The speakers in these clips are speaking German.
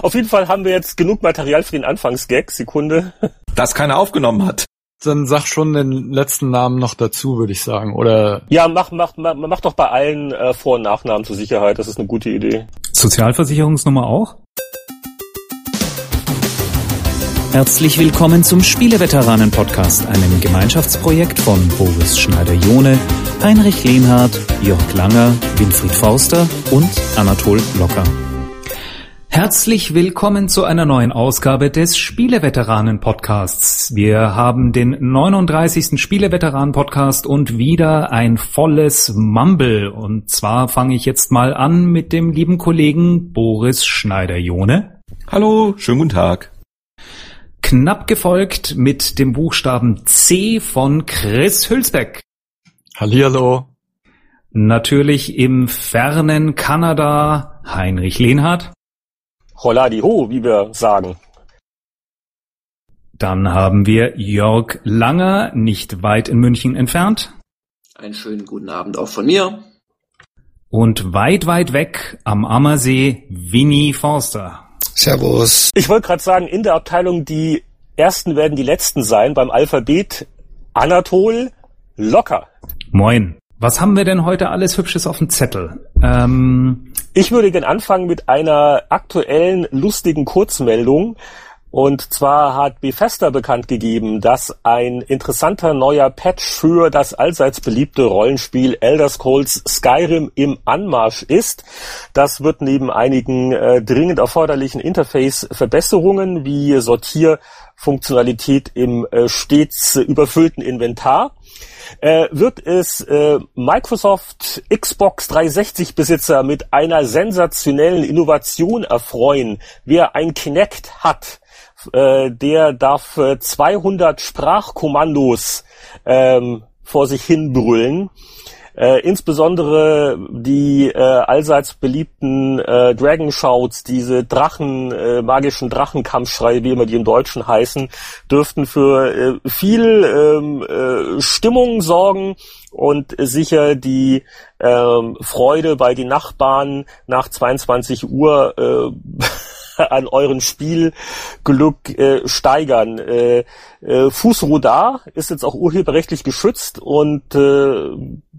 Auf jeden Fall haben wir jetzt genug Material für den Anfangsgag. Sekunde. Das keiner aufgenommen hat. Dann sag schon den letzten Namen noch dazu, würde ich sagen. Oder Ja, mach, mach, mach, mach doch bei allen äh, Vor- und Nachnamen zur Sicherheit. Das ist eine gute Idee. Sozialversicherungsnummer auch? Herzlich willkommen zum Spieleveteranen-Podcast, einem Gemeinschaftsprojekt von Boris Schneider-Jone, Heinrich Lehnhardt, Jörg Langer, Winfried Forster und Anatol Locker. Herzlich willkommen zu einer neuen Ausgabe des Spieleveteranen-Podcasts. Wir haben den 39. Spieleveteranen-Podcast und wieder ein volles Mumble. Und zwar fange ich jetzt mal an mit dem lieben Kollegen Boris Schneider-Jone. Hallo, schönen guten Tag. Knapp gefolgt mit dem Buchstaben C von Chris Hülsbeck. Hallihallo. Natürlich im fernen Kanada Heinrich Lehnhardt. Holla die ho, wie wir sagen. Dann haben wir Jörg Langer, nicht weit in München entfernt. Einen schönen guten Abend auch von mir. Und weit, weit weg am Ammersee Winnie Forster. Servus. Ich wollte gerade sagen, in der Abteilung die ersten werden die letzten sein beim Alphabet Anatol locker. Moin. Was haben wir denn heute alles Hübsches auf dem Zettel? Ähm, Ich würde gern anfangen mit einer aktuellen lustigen Kurzmeldung. Und zwar hat Bethesda bekannt gegeben, dass ein interessanter neuer Patch für das allseits beliebte Rollenspiel Elder Scrolls Skyrim im Anmarsch ist. Das wird neben einigen äh, dringend erforderlichen Interface-Verbesserungen wie Sortierfunktionalität im äh, stets überfüllten Inventar äh, wird es äh, Microsoft Xbox 360 Besitzer mit einer sensationellen Innovation erfreuen. Wer ein Kinect hat, äh, der darf äh, 200 Sprachkommandos ähm, vor sich hin brüllen. Äh, insbesondere die äh, allseits beliebten äh, Dragon Shouts, diese Drachen, äh, magischen Drachenkampfschreie, wie immer die im Deutschen heißen, dürften für äh, viel ähm, äh, Stimmung sorgen und sicher die ähm, Freude bei den Nachbarn nach 22 Uhr äh, an euren Spielglück äh, steigern. Äh, äh, Fußrodar ist jetzt auch urheberrechtlich geschützt und äh,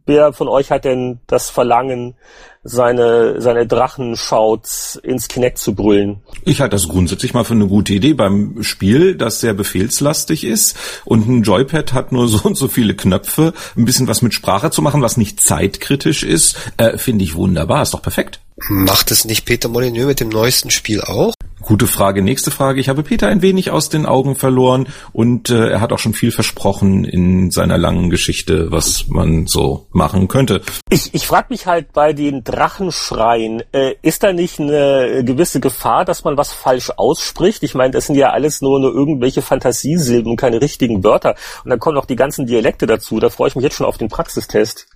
wer von euch hat denn das Verlangen, seine, seine Drachenschauts ins Kinect zu brüllen? Ich halte das grundsätzlich mal für eine gute Idee beim Spiel, das sehr befehlslastig ist und ein Joypad hat nur so und so viele Knöpfe, ein bisschen was mit Sprache zu machen, was nicht zeitkritisch ist, äh, finde ich wunderbar, ist doch perfekt. Macht es nicht Peter Molyneux mit dem neuesten Spiel auch? Gute Frage. Nächste Frage. Ich habe Peter ein wenig aus den Augen verloren und äh, er hat auch schon viel versprochen in seiner langen Geschichte, was man so machen könnte. Ich, ich frage mich halt bei den Drachenschreien, äh, ist da nicht eine gewisse Gefahr, dass man was falsch ausspricht? Ich meine, das sind ja alles nur, nur irgendwelche Fantasiesilben, keine richtigen Wörter. Und dann kommen noch die ganzen Dialekte dazu. Da freue ich mich jetzt schon auf den Praxistest.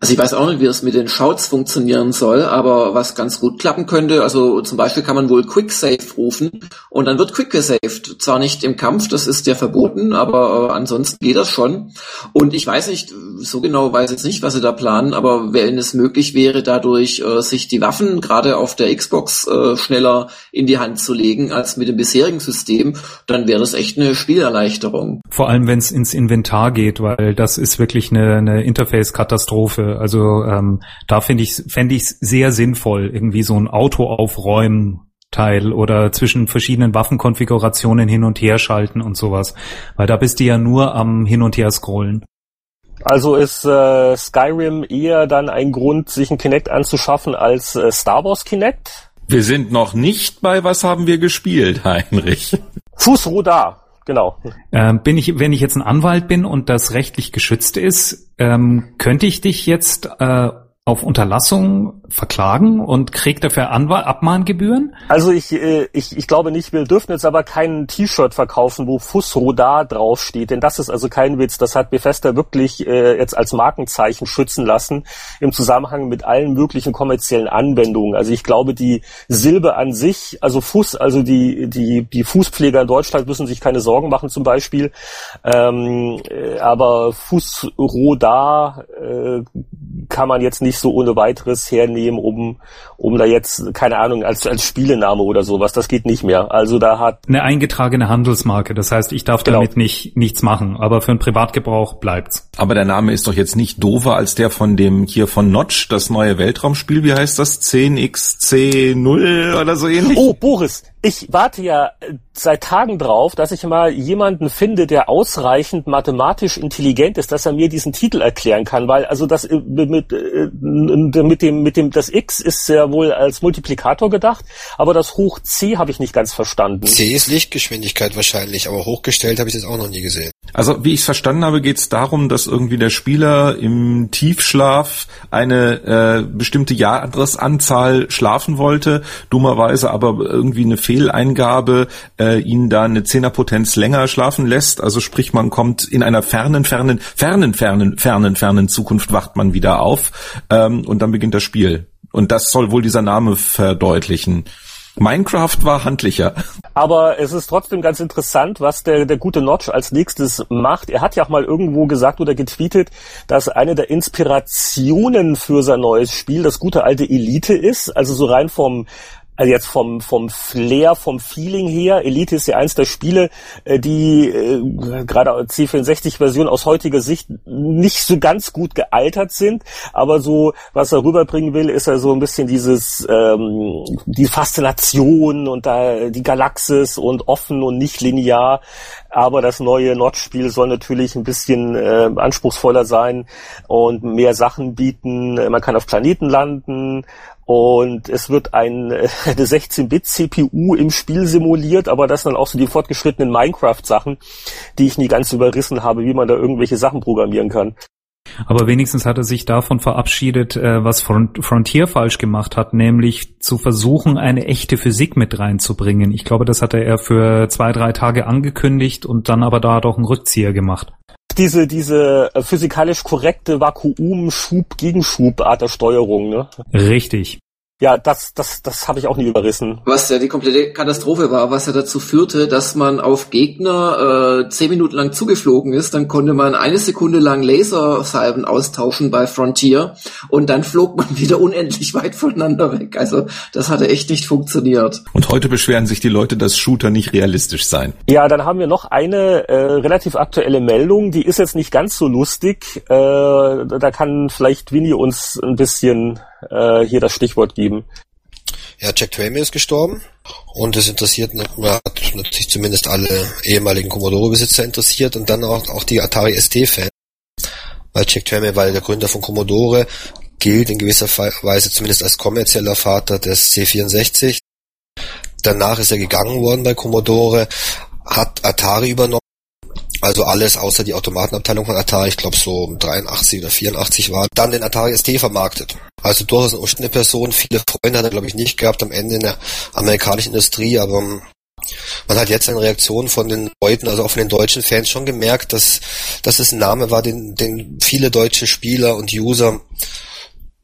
Also ich weiß auch nicht, wie das mit den Shouts funktionieren soll, aber was ganz gut klappen könnte, also zum Beispiel kann man wohl Quick Save rufen und dann wird Quick gesaved. Zwar nicht im Kampf, das ist ja verboten, aber äh, ansonsten geht das schon. Und ich weiß nicht, so genau weiß jetzt nicht, was sie da planen, aber wenn es möglich wäre, dadurch äh, sich die Waffen gerade auf der Xbox äh, schneller in die Hand zu legen als mit dem bisherigen System, dann wäre das echt eine Spielerleichterung. vor allem, wenn es ins Inventar geht, weil das ist wirklich eine, eine Interface-Katastrophe. Also ähm, da finde ich fände ich sehr sinnvoll, irgendwie so ein Auto aufräumen. Teil oder zwischen verschiedenen Waffenkonfigurationen hin und her schalten und sowas. Weil da bist du ja nur am Hin und Her scrollen. Also ist äh, Skyrim eher dann ein Grund, sich ein Kinect anzuschaffen als äh, Star Wars Kinect? Wir sind noch nicht bei Was haben wir gespielt, Heinrich? Fußrodar, genau. Ähm, bin ich, wenn ich jetzt ein Anwalt bin und das rechtlich geschützt ist, ähm, könnte ich dich jetzt äh, auf Unterlassung verklagen und krieg dafür Anwalt Abmahngebühren? Also ich, äh, ich, ich glaube nicht, wir dürfen jetzt aber kein T-Shirt verkaufen, wo Fussrodar draufsteht, denn das ist also kein Witz. Das hat Bethesda wirklich äh, jetzt als Markenzeichen schützen lassen im Zusammenhang mit allen möglichen kommerziellen Anwendungen. Also ich glaube, die Silbe an sich, also Fuß, also die, die, die Fußpfleger in Deutschland müssen sich keine Sorgen machen zum Beispiel. Ähm, äh, aber Fußrodar äh, kann man jetzt nicht so ohne weiteres hernehmen, um, um da jetzt, keine Ahnung, als, als Spielename oder sowas. Das geht nicht mehr. Also da hat. Eine eingetragene Handelsmarke. Das heißt, ich darf Genau. damit nicht, nichts machen. Aber für den Privatgebrauch bleibt's. Aber der Name ist doch jetzt nicht doofer als der von dem hier von Notch, das neue Weltraumspiel. Wie heißt das? 10xc0 oder so ähnlich? Oh, Boris, ich warte ja äh, seit Tagen drauf, dass ich mal jemanden finde, der ausreichend mathematisch intelligent ist, dass er mir diesen Titel erklären kann, weil also das äh, mit, äh, mit dem mit dem das X ist ja wohl als Multiplikator gedacht, aber das Hoch C habe ich nicht ganz verstanden. C ist Lichtgeschwindigkeit wahrscheinlich, aber hochgestellt habe ich das auch noch nie gesehen. Also wie ich es verstanden habe, geht es darum, dass irgendwie der Spieler im Tiefschlaf eine äh, bestimmte Jahresanzahl schlafen wollte, dummerweise aber irgendwie eine Fehleingabe äh, ihn da eine Zehnerpotenz länger schlafen lässt. Also sprich, man kommt in einer fernen, fernen, fernen, fernen, fernen, fernen Zukunft wacht man wieder auf ähm, und dann beginnt das Spiel. Und das soll wohl dieser Name verdeutlichen. Minecraft war handlicher. Aber es ist trotzdem ganz interessant, was der, der gute Notch als nächstes macht. Er hat ja auch mal irgendwo gesagt oder getweetet, dass eine der Inspirationen für sein neues Spiel das gute alte Elite ist. Also so rein vom also jetzt vom, vom Flair, vom Feeling her, Elite ist ja eins der Spiele, äh, die äh, gerade C64-Version aus heutiger Sicht nicht so ganz gut gealtert sind, aber so, was er rüberbringen will, ist ja so ein bisschen dieses, ähm, die Faszination und da die Galaxis und offen und nicht linear, aber das neue Notch-Spiel soll natürlich ein bisschen äh, anspruchsvoller sein und mehr Sachen bieten. Man kann auf Planeten landen und es wird ein, eine 16-Bit-CPU im Spiel simuliert, aber das sind dann auch so die fortgeschrittenen Minecraft-Sachen, die ich nie ganz überrissen habe, wie man da irgendwelche Sachen programmieren kann. Aber wenigstens hat er sich davon verabschiedet, äh, was Front Frontier falsch gemacht hat, nämlich zu versuchen, eine echte Physik mit reinzubringen. Ich glaube, das hatte er für zwei, drei Tage angekündigt und dann aber da doch einen Rückzieher gemacht. Diese, diese äh, physikalisch korrekte Vakuum-Schub-Gegenschub-Art der Steuerung, ne? Richtig. Ja, das, das, das habe ich auch nie überrissen. Was ja die komplette Katastrophe war, was ja dazu führte, dass man auf Gegner äh, zehn Minuten lang zugeflogen ist, dann konnte man eine Sekunde lang Lasersalven austauschen bei Frontier und dann flog man wieder unendlich weit voneinander weg. Also das hatte echt nicht funktioniert. Und heute beschweren sich die Leute, dass Shooter nicht realistisch seien. Ja, dann haben wir noch eine äh, relativ aktuelle Meldung, die ist jetzt nicht ganz so lustig. Äh, da kann vielleicht Winnie uns ein bisschen äh, hier das Stichwort geben. Ja, Jack Tramer ist gestorben und es interessiert, hat natürlich zumindest alle ehemaligen Commodore-Besitzer interessiert und dann auch, auch die Atari ST-Fans. Weil Jack Tramer, weil der Gründer von Commodore, gilt in gewisser Weise zumindest als kommerzieller Vater des C64. Danach ist er gegangen worden bei Commodore, hat Atari übernommen, also alles außer die Automatenabteilung von Atari, ich glaube so 83 oder 84 war, dann den Atari ST vermarktet. Also durchaus eine umstrittene Person, viele Freunde hat er glaube ich nicht gehabt am Ende in der amerikanischen Industrie, aber man hat jetzt eine Reaktion von den Leuten, also auch von den deutschen Fans schon gemerkt, dass, dass es ein Name war, den, den viele deutsche Spieler und User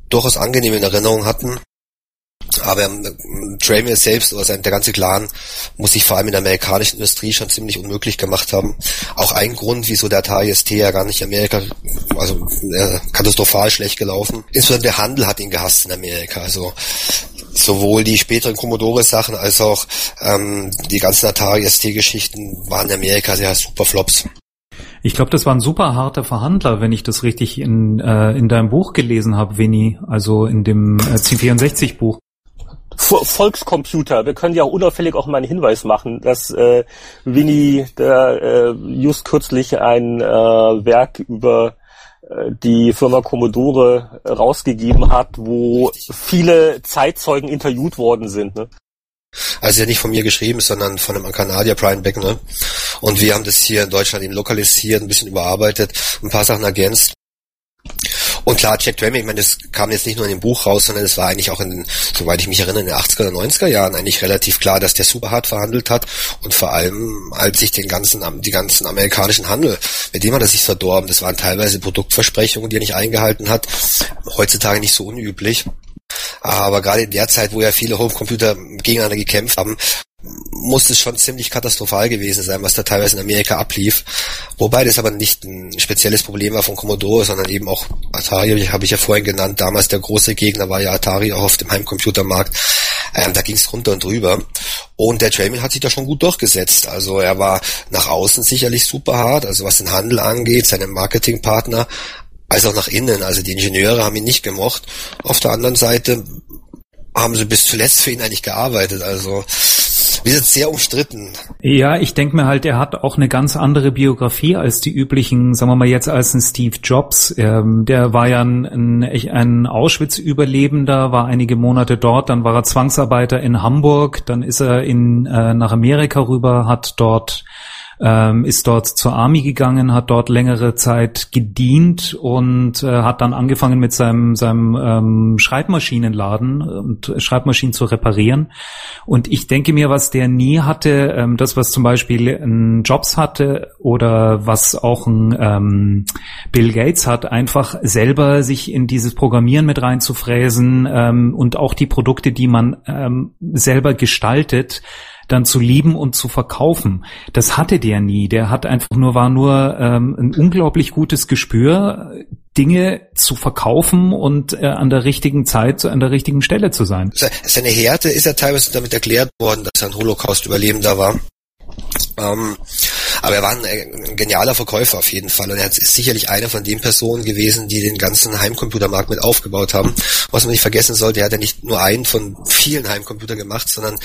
durchaus angenehm in Erinnerung hatten. Aber ähm, Tramier selbst oder sein, der ganze Clan muss sich vor allem in der amerikanischen Industrie schon ziemlich unmöglich gemacht haben. Auch ein Grund, wieso der Atari ST ja gar nicht in Amerika, also äh, katastrophal schlecht gelaufen. Insbesondere der Handel hat ihn gehasst in Amerika. Also sowohl die späteren Commodore-Sachen als auch ähm, die ganzen Atari ST-Geschichten waren in Amerika sehr super Flops. Ich glaube, das war ein super harter Verhandler, wenn ich das richtig in, äh, in deinem Buch gelesen habe, Winnie, also in dem äh, C64-Buch. Volkscomputer. Wir können ja unauffällig auch mal einen Hinweis machen, dass äh, Winnie da äh, just kürzlich ein äh, Werk über äh, die Firma Commodore rausgegeben hat, wo viele Zeitzeugen interviewt worden sind. Ne? Also ja nicht von mir geschrieben, sondern von einem Kanadier, Brian Beckner. Und wir haben das hier in Deutschland eben lokalisiert, ein bisschen überarbeitet, ein paar Sachen ergänzt. Und klar, Jack Tramier, ich meine, das kam jetzt nicht nur in dem Buch raus, sondern es war eigentlich auch in soweit ich mich erinnere, in den 80er oder 90er Jahren eigentlich relativ klar, dass der super hart verhandelt hat. Und vor allem, als sich den ganzen, die ganzen amerikanischen Handel, mit dem hat er sich verdorben, das waren teilweise Produktversprechungen, die er nicht eingehalten hat, heutzutage nicht so unüblich. Aber gerade in der Zeit, wo ja viele Homecomputer gegeneinander gekämpft haben, muss es schon ziemlich katastrophal gewesen sein, was da teilweise in Amerika ablief. Wobei das aber nicht ein spezielles Problem war von Commodore, sondern eben auch Atari, habe ich ja vorhin genannt. Damals der große Gegner war ja Atari auch auf dem Heimcomputermarkt. Ähm, da ging es runter und drüber. Und der Trailman hat sich da schon gut durchgesetzt. Also er war nach außen sicherlich super hart, also was den Handel angeht, seine Marketingpartner, als auch nach innen. Also die Ingenieure haben ihn nicht gemocht. Auf der anderen Seite haben sie bis zuletzt für ihn eigentlich gearbeitet. Also wir sind sehr umstritten. Ja, ich denke mir halt, er hat auch eine ganz andere Biografie als die üblichen, sagen wir mal jetzt als ein Steve Jobs. Ähm, der war ja ein, ein, Auschwitz-Überlebender, war einige Monate dort, dann war er Zwangsarbeiter in Hamburg, dann ist er in, äh, nach Amerika rüber, hat dort ähm, ist dort zur Army gegangen, hat dort längere Zeit gedient und äh, hat dann angefangen mit seinem, seinem ähm, Schreibmaschinenladen und Schreibmaschinen zu reparieren. Und ich denke mir, was der nie hatte, ähm, das, was zum Beispiel ein Jobs hatte oder was auch ein ähm, Bill Gates hat, einfach selber sich in dieses Programmieren mit reinzufräsen ähm, und auch die Produkte, die man ähm, selber gestaltet, dann zu lieben und zu verkaufen. Das hatte der nie. Der hat einfach nur, war nur ähm, ein unglaublich gutes Gespür, Dinge zu verkaufen und äh, an der richtigen Zeit, an der richtigen Stelle zu sein. Seine Härte ist ja teilweise damit erklärt worden, dass er ein Holocaust-Überlebender war. Ähm, aber er war ein, ein, genialer Verkäufer auf jeden Fall und er ist sicherlich einer von den Personen gewesen, die den ganzen Heimcomputermarkt mit aufgebaut haben. Was man nicht vergessen sollte, er hat ja nicht nur einen von vielen Heimcomputern gemacht, sondern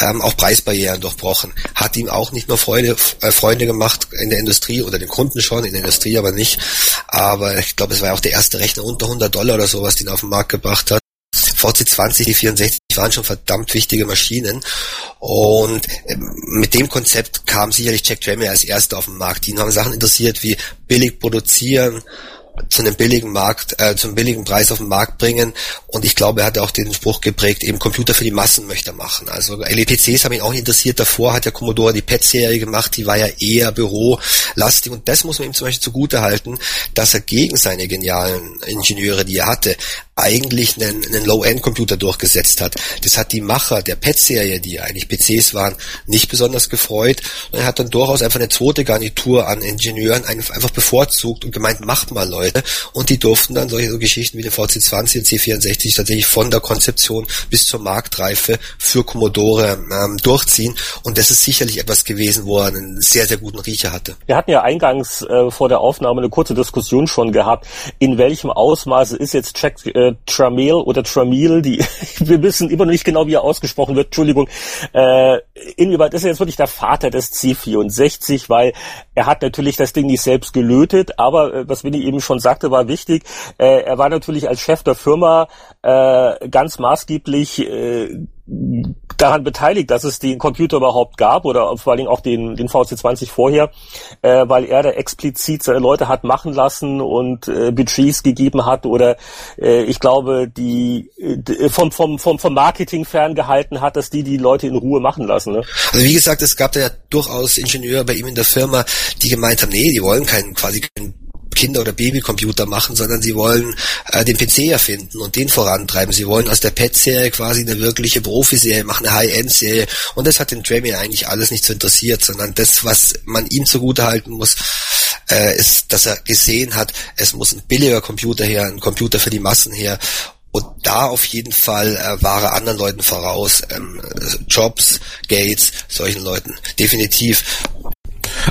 ähm, auch Preisbarrieren durchbrochen. Hat ihm auch nicht nur Freude, äh, Freunde gemacht in der Industrie oder den Kunden schon, in der Industrie aber nicht. Aber ich glaube, es war ja auch der erste Rechner unter 100 Dollar oder sowas, den er auf den Markt gebracht hat. VC20, die 64 waren schon verdammt wichtige Maschinen. Und ähm, mit dem Konzept kam sicherlich Jack Tramier als erster auf den Markt. Die haben Sachen interessiert wie billig produzieren, zu einem billigen Markt, äh, zum billigen Preis auf den Markt bringen. Und ich glaube, er hat auch den Spruch geprägt, eben Computer für die Massen möchte er machen. Also LEPCs haben ihn auch interessiert. Davor hat der Commodore die PET-Serie gemacht, die war ja eher bürolastig. Und das muss man ihm zum Beispiel zugute halten, dass er gegen seine genialen Ingenieure, die er hatte, eigentlich einen, einen Low-End-Computer durchgesetzt hat. Das hat die Macher der PET-Serie, die eigentlich PCs waren, nicht besonders gefreut. Und er hat dann durchaus einfach eine zweite Garnitur an Ingenieuren einfach bevorzugt und gemeint, macht mal Leute. Und die durften dann solche so Geschichten wie den VC20 und C64 tatsächlich von der Konzeption bis zur Marktreife für Commodore ähm, durchziehen. Und das ist sicherlich etwas gewesen, wo er einen sehr, sehr guten Riecher hatte. Wir hatten ja eingangs äh, vor der Aufnahme eine kurze Diskussion schon gehabt, in welchem Ausmaße ist jetzt Jack äh, äh, Tramil oder Tramil, die wir wissen immer noch nicht genau, wie er ausgesprochen wird, Entschuldigung, äh, inwieweit ist er jetzt wirklich der Vater des C64, weil er hat natürlich das Ding nicht selbst gelötet, aber äh, was Winnie eben schon sagte, war wichtig, äh, er war natürlich als Chef der Firma äh, ganz maßgeblich äh, daran beteiligt, dass es den Computer überhaupt gab oder vor allen Dingen auch den, den VC20 vorher, äh, weil er da explizit seine Leute hat machen lassen und äh, Budgets gegeben hat oder äh, ich glaube, die äh, vom, vom, vom, vom Marketing ferngehalten hat, dass die die Leute in Ruhe machen lassen. Ne? Also wie gesagt, es gab da ja durchaus Ingenieure bei ihm in der Firma, die gemeint haben, nee, die wollen keinen quasi keinen Kinder- oder Babycomputer machen, sondern sie wollen äh, den PC erfinden und den vorantreiben. Sie wollen aus der Pet-Serie quasi eine wirkliche Profiserie machen, eine High-End-Serie. Und das hat den Tremor eigentlich alles nicht so interessiert, sondern das, was man ihm zugutehalten muss, äh, ist, dass er gesehen hat, es muss ein billiger Computer her, ein Computer für die Massen her. Und da auf jeden Fall äh, war er anderen Leuten voraus. Ähm, Jobs, Gates, solchen Leuten. Definitiv.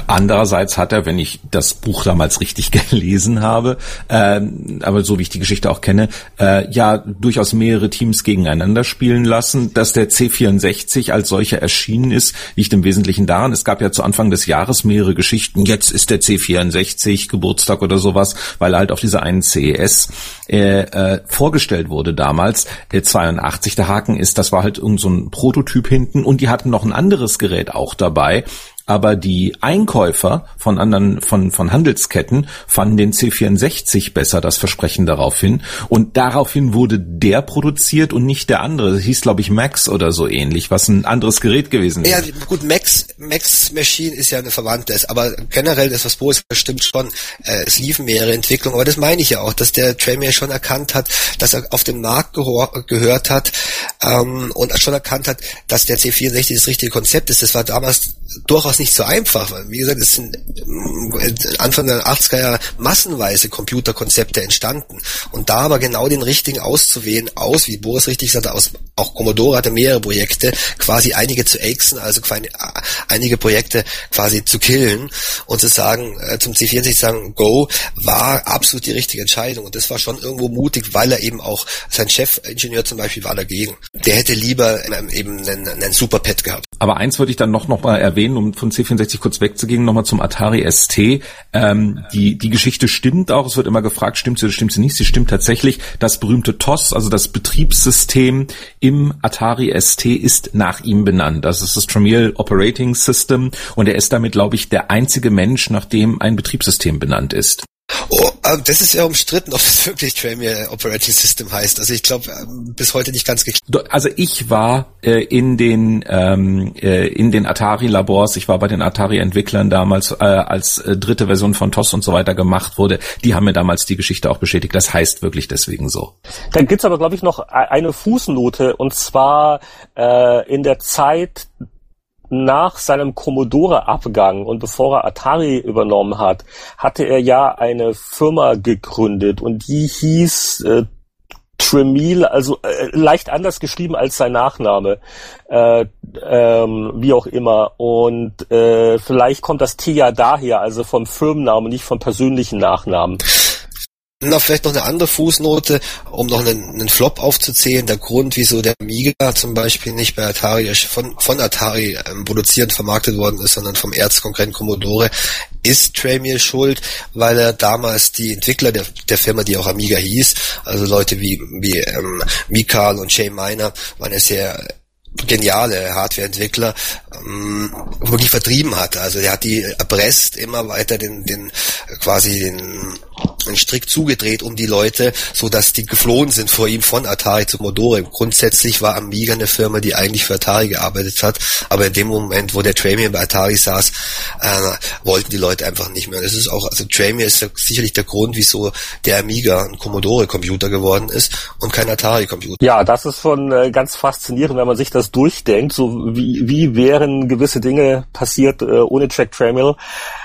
Andererseits hat er, wenn ich das Buch damals richtig gelesen habe, äh, aber so wie ich die Geschichte auch kenne, äh, ja durchaus mehrere Teams gegeneinander spielen lassen. Dass der C64 als solcher erschienen ist, liegt im Wesentlichen daran, es gab ja zu Anfang des Jahres mehrere Geschichten, jetzt ist der C64 Geburtstag oder sowas, weil er halt auf dieser einen CES äh, äh, vorgestellt wurde damals, äh, 82. Der Haken ist, das war halt irgend so ein Prototyp hinten und die hatten noch ein anderes Gerät auch dabei, aber die Einkommen Zukäufer von anderen, von, von Handelsketten fanden den C64 besser, das Versprechen daraufhin. Und daraufhin wurde der produziert und nicht der andere. Das hieß, glaube ich, Max oder so ähnlich, was ein anderes Gerät gewesen wäre. Ja, gut, Max, Max Machine ist ja eine Verwandte, aber generell das, was Boris stimmt schon, äh, es liefen mehrere Entwicklungen, aber das meine ich ja auch, dass der Tremere schon erkannt hat, dass er auf den Markt gehört hat ähm, und schon erkannt hat, dass der C64 das richtige Konzept ist. Das war damals durchaus nicht so einfach. Wie gesagt, es sind äh, Anfang der 80er Jahre massenweise Computerkonzepte entstanden. Und da aber genau den richtigen auszuwählen, aus, wie Boris richtig sagte, aus, auch Commodore hatte mehrere Projekte, quasi einige zu axen, also quasi einige Projekte quasi zu killen und zu sagen, äh, zum C64 zu sagen, go, war absolut die richtige Entscheidung. Und das war schon irgendwo mutig, weil er eben auch, sein Chefingenieur zum Beispiel war dagegen. Der hätte lieber ähm, eben einen, einen Superpad gehabt. Aber eins würde ich dann noch, noch mal erwähnen, um von C64 kurz wegzugehen, nochmal zum Atari ST. Ähm, die, die Geschichte stimmt auch. Es wird immer gefragt, stimmt sie oder stimmt sie nicht? Sie stimmt tatsächlich. Das berühmte TOS, also das Betriebssystem im Atari ST ist nach ihm benannt. Das ist das Tramiel Operating System und er ist damit, glaube ich, der einzige Mensch, nach dem ein Betriebssystem benannt ist. Oh, äh, das ist ja umstritten, ob das wirklich Tramier Operating System heißt. Also ich glaube ähm, bis heute nicht ganz geklärt. Also ich war äh, in den ähm, äh, in den Atari Labors, ich war bei den Atari Entwicklern damals, äh, als äh, dritte Version von TOS und so weiter gemacht wurde. Die haben mir damals die Geschichte auch bestätigt. Das heißt wirklich deswegen so. Dann gibt's aber glaube ich noch e-, eine Fußnote und zwar äh, in der Zeit nach seinem Commodore-Abgang und bevor er Atari übernommen hat, hatte er ja eine Firma gegründet und die hieß äh, Tremel, also äh, leicht anders geschrieben als sein Nachname, äh, ähm, wie auch immer. Und äh, vielleicht kommt das T ja daher, also vom Firmennamen, nicht vom persönlichen Nachnamen. Na, vielleicht noch eine andere Fußnote, um noch einen, einen Flop aufzuzählen. Der Grund, wieso der Amiga zum Beispiel nicht bei Atari von, von Atari ähm, produziert vermarktet worden ist, sondern vom Erzkonkurrenten Commodore, ist Tramiel schuld, weil er damals die Entwickler der, der Firma, die auch Amiga hieß, also Leute wie, wie ähm, Mikal und Jay Miner, waren ja sehr geniale Hardwareentwickler ähm, wirklich vertrieben hat. Also er hat die erpresst, immer weiter den, den quasi den, den Strick zugedreht um die Leute, so dass die geflohen sind vor ihm von Atari zu Modore. Grundsätzlich war Amiga eine Firma, die eigentlich für Atari gearbeitet hat, aber in dem Moment, wo der Tramier bei Atari saß, äh, wollten die Leute einfach nicht mehr. Das ist auch, also Tramier ist sicherlich der Grund, wieso der Amiga ein Commodore-Computer geworden ist und kein Atari-Computer. Ja, das ist schon äh, ganz faszinierend, wenn man sich das durchdenkt, so wie, wie wären gewisse Dinge passiert äh, ohne Jack Tramiel.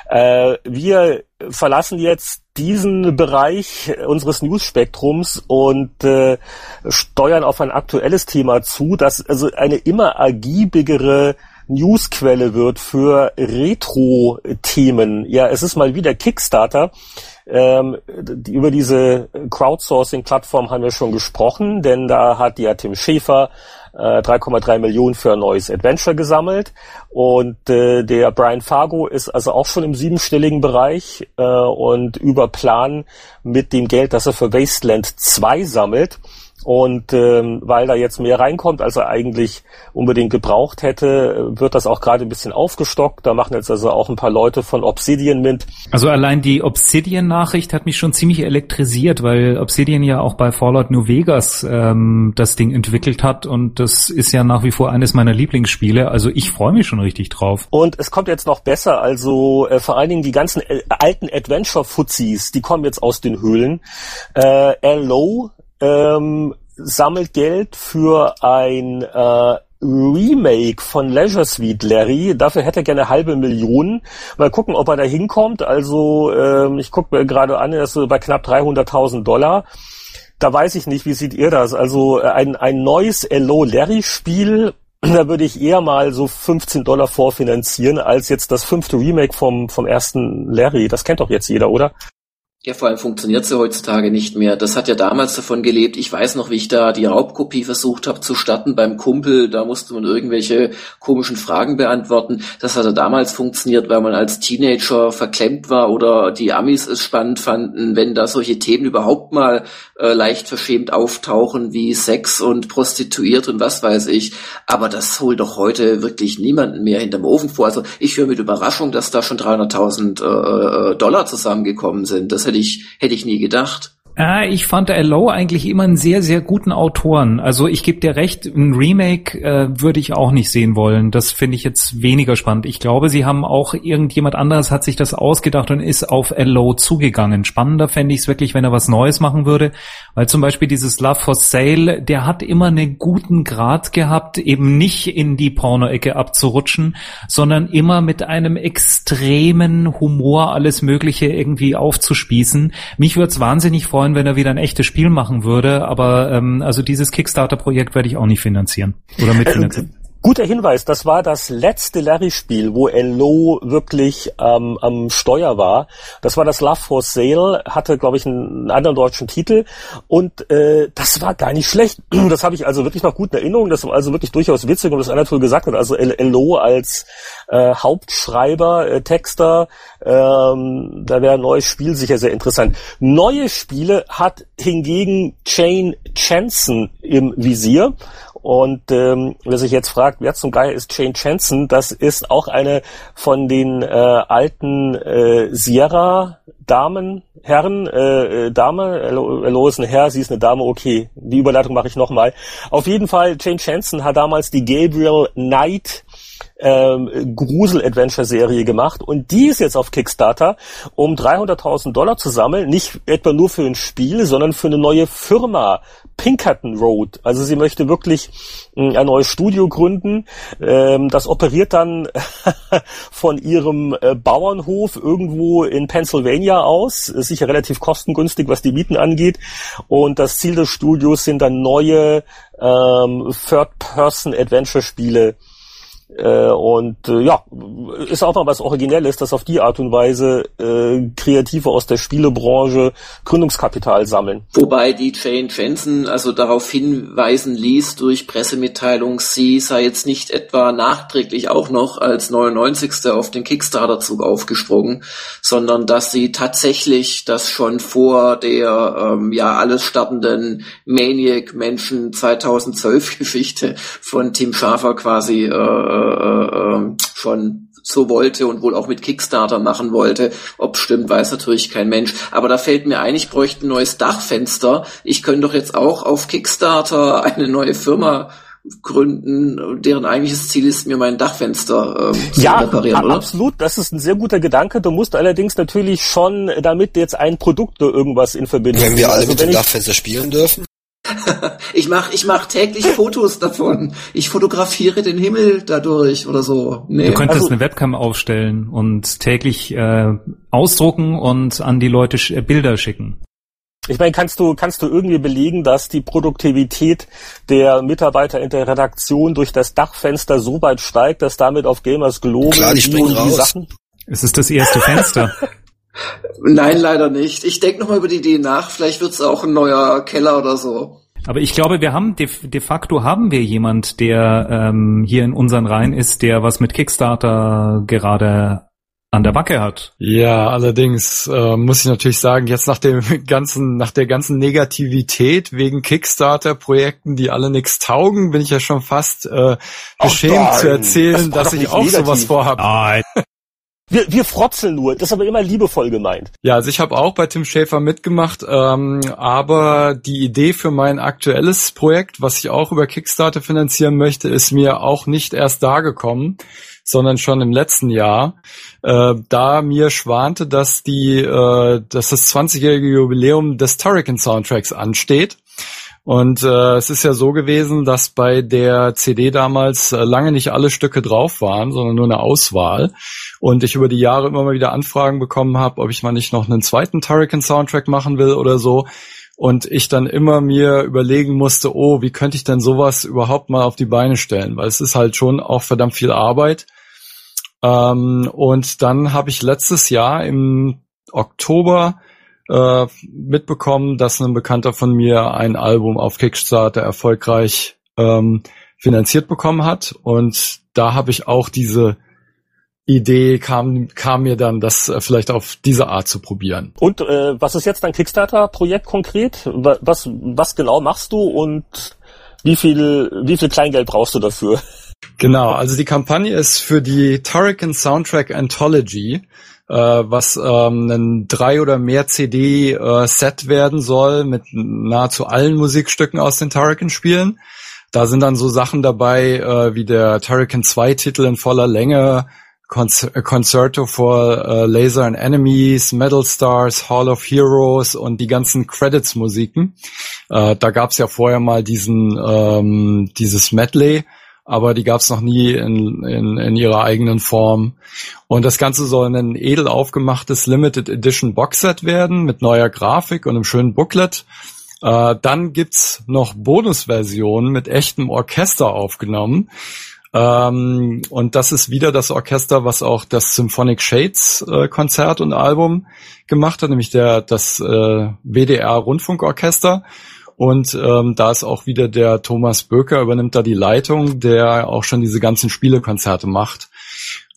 Äh, wir verlassen jetzt diesen Bereich unseres News-Spektrums und äh, steuern auf ein aktuelles Thema zu, das also eine immer ergiebigere Newsquelle wird für Retro-Themen. Ja, es ist mal wieder Kickstarter. Ähm, die, über diese Crowdsourcing-Plattform haben wir schon gesprochen, denn da hat ja Tim Schäfer äh, 3,3 Millionen für ein neues Adventure gesammelt. Und äh, der Brian Fargo ist also auch schon im siebenstelligen Bereich äh, und über Plan mit dem Geld, das er für Wasteland 2 sammelt. Und ähm, weil da jetzt mehr reinkommt, als er eigentlich unbedingt gebraucht hätte, wird das auch gerade ein bisschen aufgestockt. Da machen jetzt also auch ein paar Leute von Obsidian mit. Also allein die Obsidian-Nachricht hat mich schon ziemlich elektrisiert, weil Obsidian ja auch bei Fallout New Vegas ähm, das Ding entwickelt hat und das ist ja nach wie vor eines meiner Lieblingsspiele. Also ich freue mich schon richtig drauf. Und es kommt jetzt noch besser. Also äh, vor allen Dingen die ganzen äh, alten Adventure-Fuzis, die kommen jetzt aus den Höhlen. Äh, LO ähm, sammelt Geld für ein äh, Remake von Leisure Suite Larry. Dafür hätte er gerne halbe Million. Mal gucken, ob er da hinkommt. Also ähm, ich gucke mir gerade an, er ist so bei knapp 300.000 Dollar. Da weiß ich nicht, wie seht ihr das? Also äh, ein, ein neues LO Larry Spiel, da würde ich eher mal so 15 Dollar vorfinanzieren, als jetzt das fünfte Remake vom, vom ersten Larry. Das kennt doch jetzt jeder, oder? Ja, vor allem funktioniert sie heutzutage nicht mehr. Das hat ja damals davon gelebt. Ich weiß noch, wie ich da die Raubkopie versucht habe zu starten beim Kumpel. Da musste man irgendwelche komischen Fragen beantworten. Das hat ja damals funktioniert, weil man als Teenager verklemmt war oder die Amis es spannend fanden, wenn da solche Themen überhaupt mal äh, leicht verschämt auftauchen, wie Sex und Prostituiert und was weiß ich. Aber das holt doch heute wirklich niemanden mehr hinterm Ofen vor. Also ich höre mit Überraschung, dass da schon 300.000 äh, äh, Dollar zusammengekommen sind. Das hätte ich, hätte ich nie gedacht. Ja, ich fand L.O. eigentlich immer einen sehr, sehr guten Autoren. Also ich gebe dir recht, ein Remake äh, würde ich auch nicht sehen wollen. Das finde ich jetzt weniger spannend. Ich glaube, sie haben auch irgendjemand anderes hat sich das ausgedacht und ist auf L.O. zugegangen. Spannender fände ich es wirklich, wenn er was Neues machen würde. Weil zum Beispiel dieses Love for Sale, der hat immer einen guten Grad gehabt, eben nicht in die Porno-Ecke abzurutschen, sondern immer mit einem extremen Humor alles Mögliche irgendwie aufzuspießen. Mich würde es wahnsinnig freuen, freuen, wenn er wieder ein echtes Spiel machen würde, aber ähm, also dieses Kickstarter-Projekt werde ich auch nicht finanzieren oder mitfinanzieren. Guter Hinweis, das war das letzte Larry-Spiel, wo Elo wirklich ähm, am Steuer war. Das war das Love for Sale, hatte, glaube ich, einen anderen deutschen Titel und äh, das war gar nicht schlecht. Das habe ich also wirklich noch gut in Erinnerung. Das war also wirklich durchaus witzig und das Anatol gesagt hat. Also Elo als äh, Hauptschreiber, äh, Texter, ähm, da wäre ein neues Spiel sicher sehr interessant. Neue Spiele hat hingegen Jane Chanson im Visier und ähm, wer sich jetzt fragt, wer zum Geier ist Jane Chanson, das ist auch eine von den äh, alten äh, Sierra-Damen, Herren, äh, äh Dame, Elo ist ein Herr, sie ist eine Dame, okay, die Überleitung mache ich nochmal. Auf jeden Fall, Jane Chanson hat damals die Gabriel Knight ähm, Grusel-Adventure-Serie gemacht und die ist jetzt auf Kickstarter, um 300.000 Dollar zu sammeln, nicht etwa nur für ein Spiel, sondern für eine neue Firma, Pinkerton Road. Also sie möchte wirklich hm, ein neues Studio gründen. Ähm, das operiert dann von ihrem äh, Bauernhof irgendwo in Pennsylvania aus. Ist sicher relativ kostengünstig, was die Mieten angeht. Und das Ziel des Studios sind dann neue ähm, Third-Person-Adventure-Spiele äh, und äh, ja, ist auch mal was Originelles, dass auf die Art und Weise äh, Kreative aus der Spielebranche Gründungskapital sammeln. Wobei die Jane Jensen also darauf hinweisen ließ durch Pressemitteilung, sie sei jetzt nicht etwa nachträglich auch noch als 99. auf den Kickstarter-Zug aufgesprungen, sondern dass sie tatsächlich das schon vor der ähm, ja alles startenden Maniac-Menschen 2012 Geschichte von Tim Schafer quasi äh, äh, ähm, schon so wollte und wohl auch mit Kickstarter machen wollte. Ob stimmt, weiß natürlich kein Mensch. Aber da fällt mir ein, ich bräuchte ein neues Dachfenster. Ich könnte doch jetzt auch auf Kickstarter eine neue Firma gründen, deren eigentliches Ziel ist, mir mein Dachfenster ähm, zu ja, reparieren, oder? absolut. Das ist ein sehr guter Gedanke. Du musst allerdings natürlich schon damit jetzt ein Produkt oder irgendwas in Verbindung Wenn wir alle also, mit dem Dachfenster spielen dürfen? ich mache ich mach täglich Fotos davon. Ich fotografiere den Himmel dadurch oder so. Nee. Du könntest also, eine Webcam aufstellen und täglich äh, ausdrucken und an die Leute sch äh, Bilder schicken. Ich meine, kannst du, kannst du irgendwie belegen, dass die Produktivität der Mitarbeiter in der Redaktion durch das Dachfenster so weit steigt, dass damit auf Gamers Globe Klar, die, die, die Sachen? Es ist das erste Fenster. Nein, leider nicht. Ich denke nochmal über die Idee nach. Vielleicht wird's auch ein neuer Keller oder so. Aber ich glaube, wir haben de, de facto haben wir jemand, der ähm, hier in unseren Reihen ist, der was mit Kickstarter gerade an der Backe hat. Ja, allerdings äh, muss ich natürlich sagen, jetzt nach dem ganzen, nach der ganzen Negativität wegen Kickstarter-Projekten, die alle nichts taugen, bin ich ja schon fast äh, beschämt zu erzählen, das dass ich auch negativ. sowas vorhabe. Nein. Wir, wir frotzeln nur, das ist aber immer liebevoll gemeint. Ja, also ich habe auch bei Tim Schäfer mitgemacht, ähm, aber die Idee für mein aktuelles Projekt, was ich auch über Kickstarter finanzieren möchte, ist mir auch nicht erst da gekommen, sondern schon im letzten Jahr, äh, da mir schwante, dass die, äh, dass das 20-jährige Jubiläum des Turrican Soundtracks ansteht. Und äh, es ist ja so gewesen, dass bei der CD damals äh, lange nicht alle Stücke drauf waren, sondern nur eine Auswahl. Und ich über die Jahre immer mal wieder Anfragen bekommen habe, ob ich mal nicht noch einen zweiten Turrican Soundtrack machen will oder so. Und ich dann immer mir überlegen musste, oh, wie könnte ich denn sowas überhaupt mal auf die Beine stellen? Weil es ist halt schon auch verdammt viel Arbeit. Ähm, und dann habe ich letztes Jahr im Oktober äh, mitbekommen, dass ein Bekannter von mir ein Album auf Kickstarter erfolgreich ähm, finanziert bekommen hat. Und da habe ich auch diese Idee kam, kam mir dann, das äh, vielleicht auf diese Art zu probieren. Und äh, was ist jetzt dein Kickstarter-Projekt konkret? Was, was genau machst du und wie viel, wie viel Kleingeld brauchst du dafür? Genau, also die Kampagne ist für die Turrican Soundtrack Anthology, äh, was ähm, ein drei oder mehr CD-Set äh, werden soll mit nahezu allen Musikstücken aus den Turrican-Spielen. Da sind dann so Sachen dabei äh, wie der Turrican 2 Titel in voller Länge, Concerto for uh, Laser and Enemies, Metal Stars, Hall of Heroes und die ganzen Credits-Musiken. Äh, da gab's ja vorher mal diesen ähm, dieses Medley, aber die gab's noch nie in, in, in ihrer eigenen Form. Und das Ganze soll ein edel aufgemachtes Limited Edition Boxset werden mit neuer Grafik und einem schönen Booklet. Äh, dann gibt's noch Bonusversionen mit echtem Orchester aufgenommen. Ähm, und das ist wieder das Orchester, was auch das Symphonic Shades äh, Konzert und Album gemacht hat, nämlich der das äh, WDR Rundfunkorchester. Und ähm, da ist auch wieder der Thomas Böker übernimmt da die Leitung, der auch schon diese ganzen Spielekonzerte macht.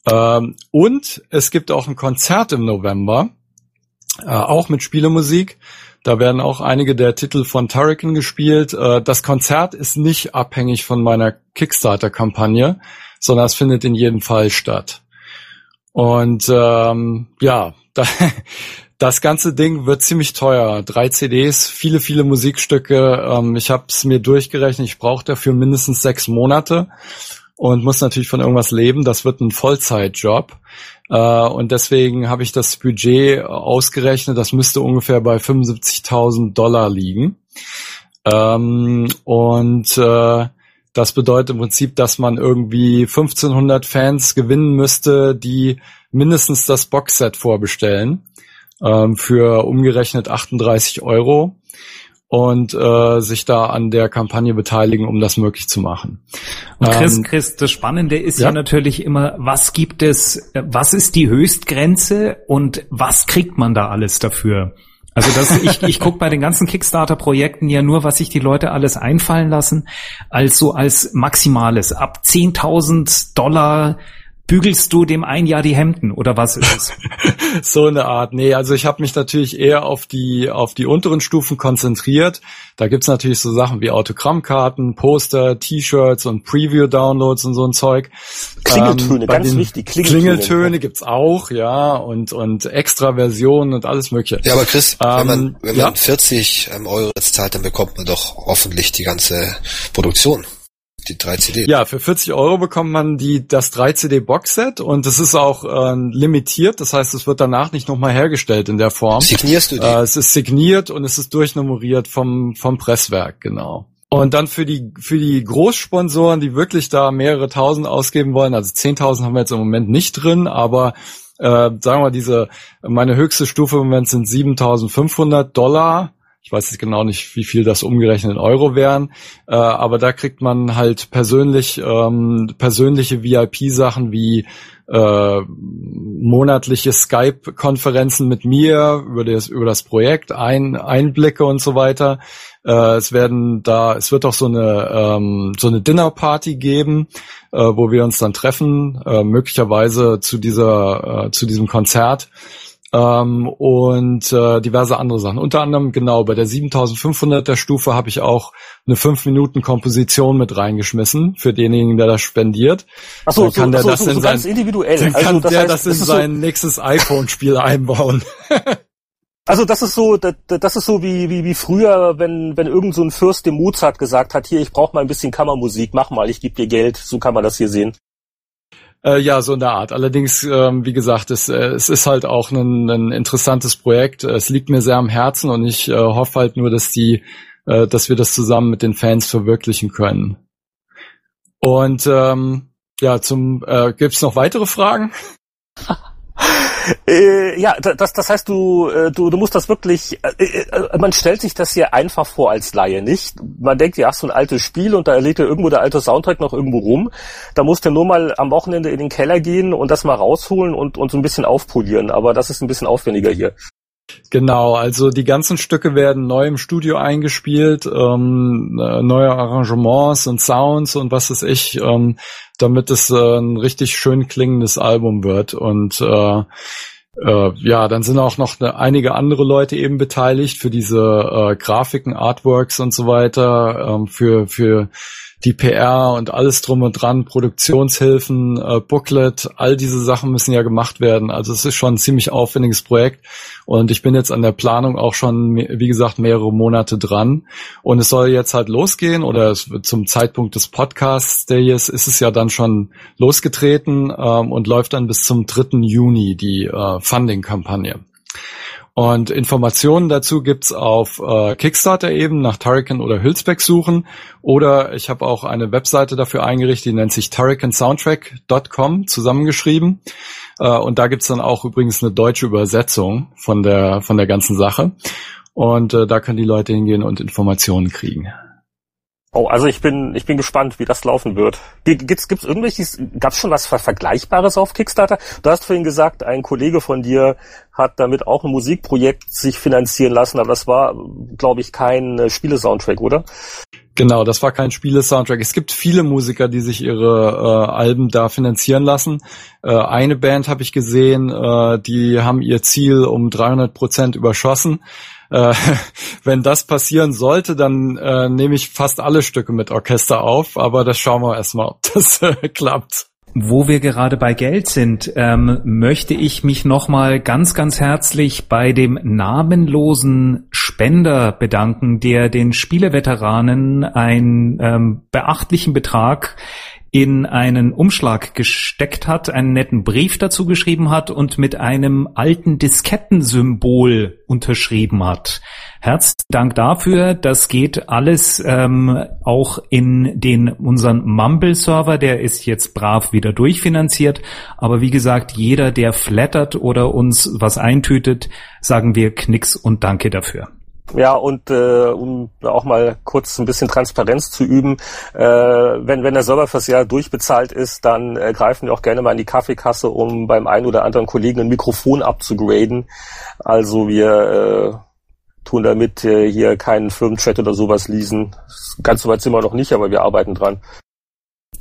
Ähm, und es gibt auch ein Konzert im November, äh, auch mit Spielemusik. Da werden auch einige der Titel von Turrican gespielt. Äh, das Konzert ist nicht abhängig von meiner Kickstarter-Kampagne, sondern es findet in jedem Fall statt. Und ähm, ja, da, das ganze Ding wird ziemlich teuer. Drei CDs, viele, viele Musikstücke. Ähm, ich habe es mir durchgerechnet. Ich brauche dafür mindestens sechs Monate und muss natürlich von irgendwas leben. Das wird ein Vollzeitjob. Äh, und deswegen habe ich das Budget ausgerechnet. Das müsste ungefähr bei 75.000 Dollar liegen. Ähm, und äh, das bedeutet im Prinzip, dass man irgendwie 1500 Fans gewinnen müsste, die mindestens das Boxset vorbestellen ähm, für umgerechnet 38 Euro und äh, sich da an der Kampagne beteiligen, um das möglich zu machen. Und Chris, ähm, Chris, das Spannende ist ja? ja natürlich immer, was gibt es, was ist die Höchstgrenze und was kriegt man da alles dafür? Also das, ich, ich gucke bei den ganzen Kickstarter-Projekten ja nur, was sich die Leute alles einfallen lassen, als so als Maximales. Ab 10.000 Dollar bügelst du dem ein Jahr die Hemden oder was ist es? so eine Art. Nee, also ich habe mich natürlich eher auf die auf die unteren Stufen konzentriert. Da gibt's natürlich so Sachen wie Autogrammkarten, Poster, T-Shirts und Preview-Downloads und so ein Zeug. Klingeltöne, ähm, ganz wichtig. Klingeltöne, Klingeltöne gibt's auch, ja, und und extra Versionen und alles mögliche. Ja, aber Chris, ähm, wenn man wenn man ja? 40 ähm, Euro jetzt zahlt, dann bekommt man doch hoffentlich die ganze Produktion. Die 3 CD. Ja, für 40 Euro bekommt man die, das 3 CD Boxset und es ist auch äh, limitiert. Das heißt, es wird danach nicht nochmal hergestellt in der Form. Signierst du die? Äh, es ist signiert und es ist durchnummeriert vom, vom Presswerk, genau. Und dann für die, für die Großsponsoren, die wirklich da mehrere tausend ausgeben wollen, also 10.000 haben wir jetzt im Moment nicht drin, aber äh, sagen wir diese, meine höchste Stufe im Moment sind 7.500 Dollar ich weiß jetzt genau nicht, wie viel das umgerechnet in Euro wären, äh, aber da kriegt man halt persönlich ähm, persönliche VIP-Sachen wie äh, monatliche Skype-Konferenzen mit mir über das über das Projekt, ein, Einblicke und so weiter. Äh, es werden da, es wird auch so eine ähm, so eine Dinnerparty geben, äh, wo wir uns dann treffen, äh, möglicherweise zu dieser äh, zu diesem Konzert ähm, und äh, diverse andere Sachen. Unter anderem genau bei der 7500er Stufe habe ich auch eine 5 Minuten Komposition mit reingeschmissen für denjenigen, der das spendiert. Ach so, dann kann so, der so, das so, in sein, individuell. Dann kann also, das der heißt, das in das sein nächstes iPhone-Spiel einbauen. Also das ist so, das, das ist so wie, wie, wie früher, wenn, wenn irgend so ein Fürst dem Mozart gesagt hat, hier, ich brauche mal ein bisschen Kammermusik, mach mal, ich gebe dir Geld. So kann man das hier sehen. Äh, ja, so in der Art. Allerdings, ähm, wie gesagt, es, äh, es ist halt auch ein, ein interessantes Projekt. Es liegt mir sehr am Herzen und ich äh, hoffe halt nur, dass die, äh, dass wir das zusammen mit den Fans verwirklichen können. Und ähm, ja, zum äh, gibt's noch weitere Fragen? Äh, ja, das, das heißt, du, äh, du, du musst das wirklich, äh, äh, man stellt sich das hier einfach vor als Laie, nicht? Man denkt, ja, so ein altes Spiel und da liegt ja irgendwo der alte Soundtrack noch irgendwo rum. Da musst du nur mal am Wochenende in den Keller gehen und das mal rausholen und, und so ein bisschen aufpolieren. Aber das ist ein bisschen aufwendiger hier. Genau, also die ganzen Stücke werden neu im Studio eingespielt, ähm, äh, neue Arrangements und Sounds und was weiß ich, ähm, damit es äh, ein richtig schön klingendes Album wird. Und äh, äh, ja, dann sind auch noch eine, einige andere Leute eben beteiligt für diese äh, Grafiken, Artworks und so weiter, ähm, für für die PR und alles drum und dran, Produktionshilfen, äh, Booklet, all diese Sachen müssen ja gemacht werden. Also es ist schon ein ziemlich aufwendiges Projekt und ich bin jetzt an der Planung auch schon, wie gesagt, mehrere Monate dran und es soll jetzt halt losgehen oder zum Zeitpunkt des Podcasts Days ist es ja dann schon losgetreten ähm, und läuft dann bis zum 3. Juni die äh, Funding-Kampagne. Und Informationen dazu gibt's auf äh, Kickstarter eben nach Turrican oder Hülsbeck suchen. Oder ich habe auch eine Webseite dafür eingerichtet, die nennt sich turricansoundtrack.com zusammengeschrieben. Äh, und da gibt's dann auch übrigens eine deutsche Übersetzung von der, von der ganzen Sache. Und äh, da können die Leute hingehen und Informationen kriegen. Oh, also ich bin, ich bin gespannt, wie das laufen wird. Gibt's, gibt's irgendwelches, gab's schon was Vergleichbares auf Kickstarter? Du hast vorhin gesagt, ein Kollege von dir hat damit auch ein Musikprojekt sich finanzieren lassen, aber das war, glaube ich, kein äh, Spielesoundtrack, oder? Genau, das war kein Spiele-Soundtrack. Es gibt viele Musiker, die sich ihre äh, Alben da finanzieren lassen. Äh, eine Band habe ich gesehen, äh, die haben ihr Ziel um 300 Prozent überschossen. Äh, wenn das passieren sollte, dann äh, nehme ich fast alle Stücke mit Orchester auf, aber das schauen wir erstmal, ob das äh, klappt. Wo wir gerade bei Geld sind, ähm, möchte ich mich nochmal ganz, ganz herzlich bei dem namenlosen Spender bedanken, der den Spieleveteranen einen ähm, beachtlichen Betrag in einen Umschlag gesteckt hat, einen netten Brief dazu geschrieben hat und mit einem alten Diskettensymbol unterschrieben hat. Herzlichen Dank dafür. Das geht alles ähm, auch in den unseren Mumble-Server. Der ist jetzt brav wieder durchfinanziert. Aber wie gesagt, jeder, der flattert oder uns was eintütet, sagen wir Knicks und Danke dafür. Ja, und äh, um auch mal kurz ein bisschen Transparenz zu üben, äh, wenn, wenn der Server fürs Jahr durchbezahlt ist, dann äh, greifen wir auch gerne mal in die Kaffeekasse, um beim einen oder anderen Kollegen ein Mikrofon abzugraden. Also wir äh, tun damit äh, hier keinen Firmenchat oder sowas leasen. Ganz so weit sind wir noch nicht, aber wir arbeiten dran.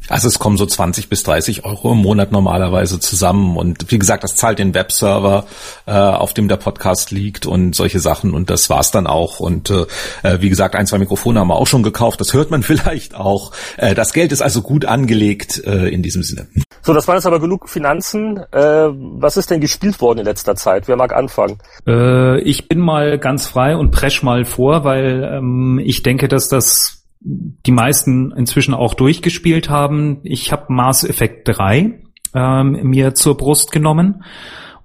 Also es kommen so 20 bis 30 Euro im Monat normalerweise zusammen und wie gesagt, das zahlt den Webserver, äh, auf dem der Podcast liegt und solche Sachen und das war's dann auch und äh, wie gesagt, ein, zwei Mikrofone haben wir auch schon gekauft, das hört man vielleicht auch. Äh, das Geld ist also gut angelegt äh, in diesem Sinne. So, das waren jetzt aber genug Finanzen. Äh, was ist denn gespielt worden in letzter Zeit? Wer mag anfangen? Äh, ich bin mal ganz frei und presch mal vor, weil ähm, ich denke, dass das die meisten inzwischen auch durchgespielt haben. Ich habe Mass Effect 3 ähm, mir zur Brust genommen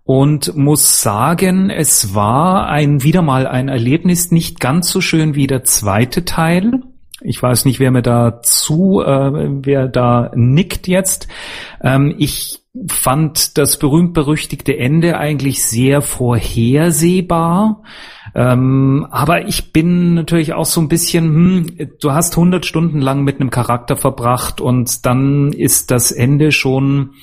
und muss sagen, es war ein wieder mal ein Erlebnis nicht ganz so schön wie der zweite Teil. Ich weiß nicht, wer mir da zu, äh, wer da nickt jetzt. Ähm, ich fand das berühmt-berüchtigte Ende eigentlich sehr vorhersehbar. Ähm, aber ich bin natürlich auch so ein bisschen, hm, du hast 100 Stunden lang mit einem Charakter verbracht und dann ist das Ende schon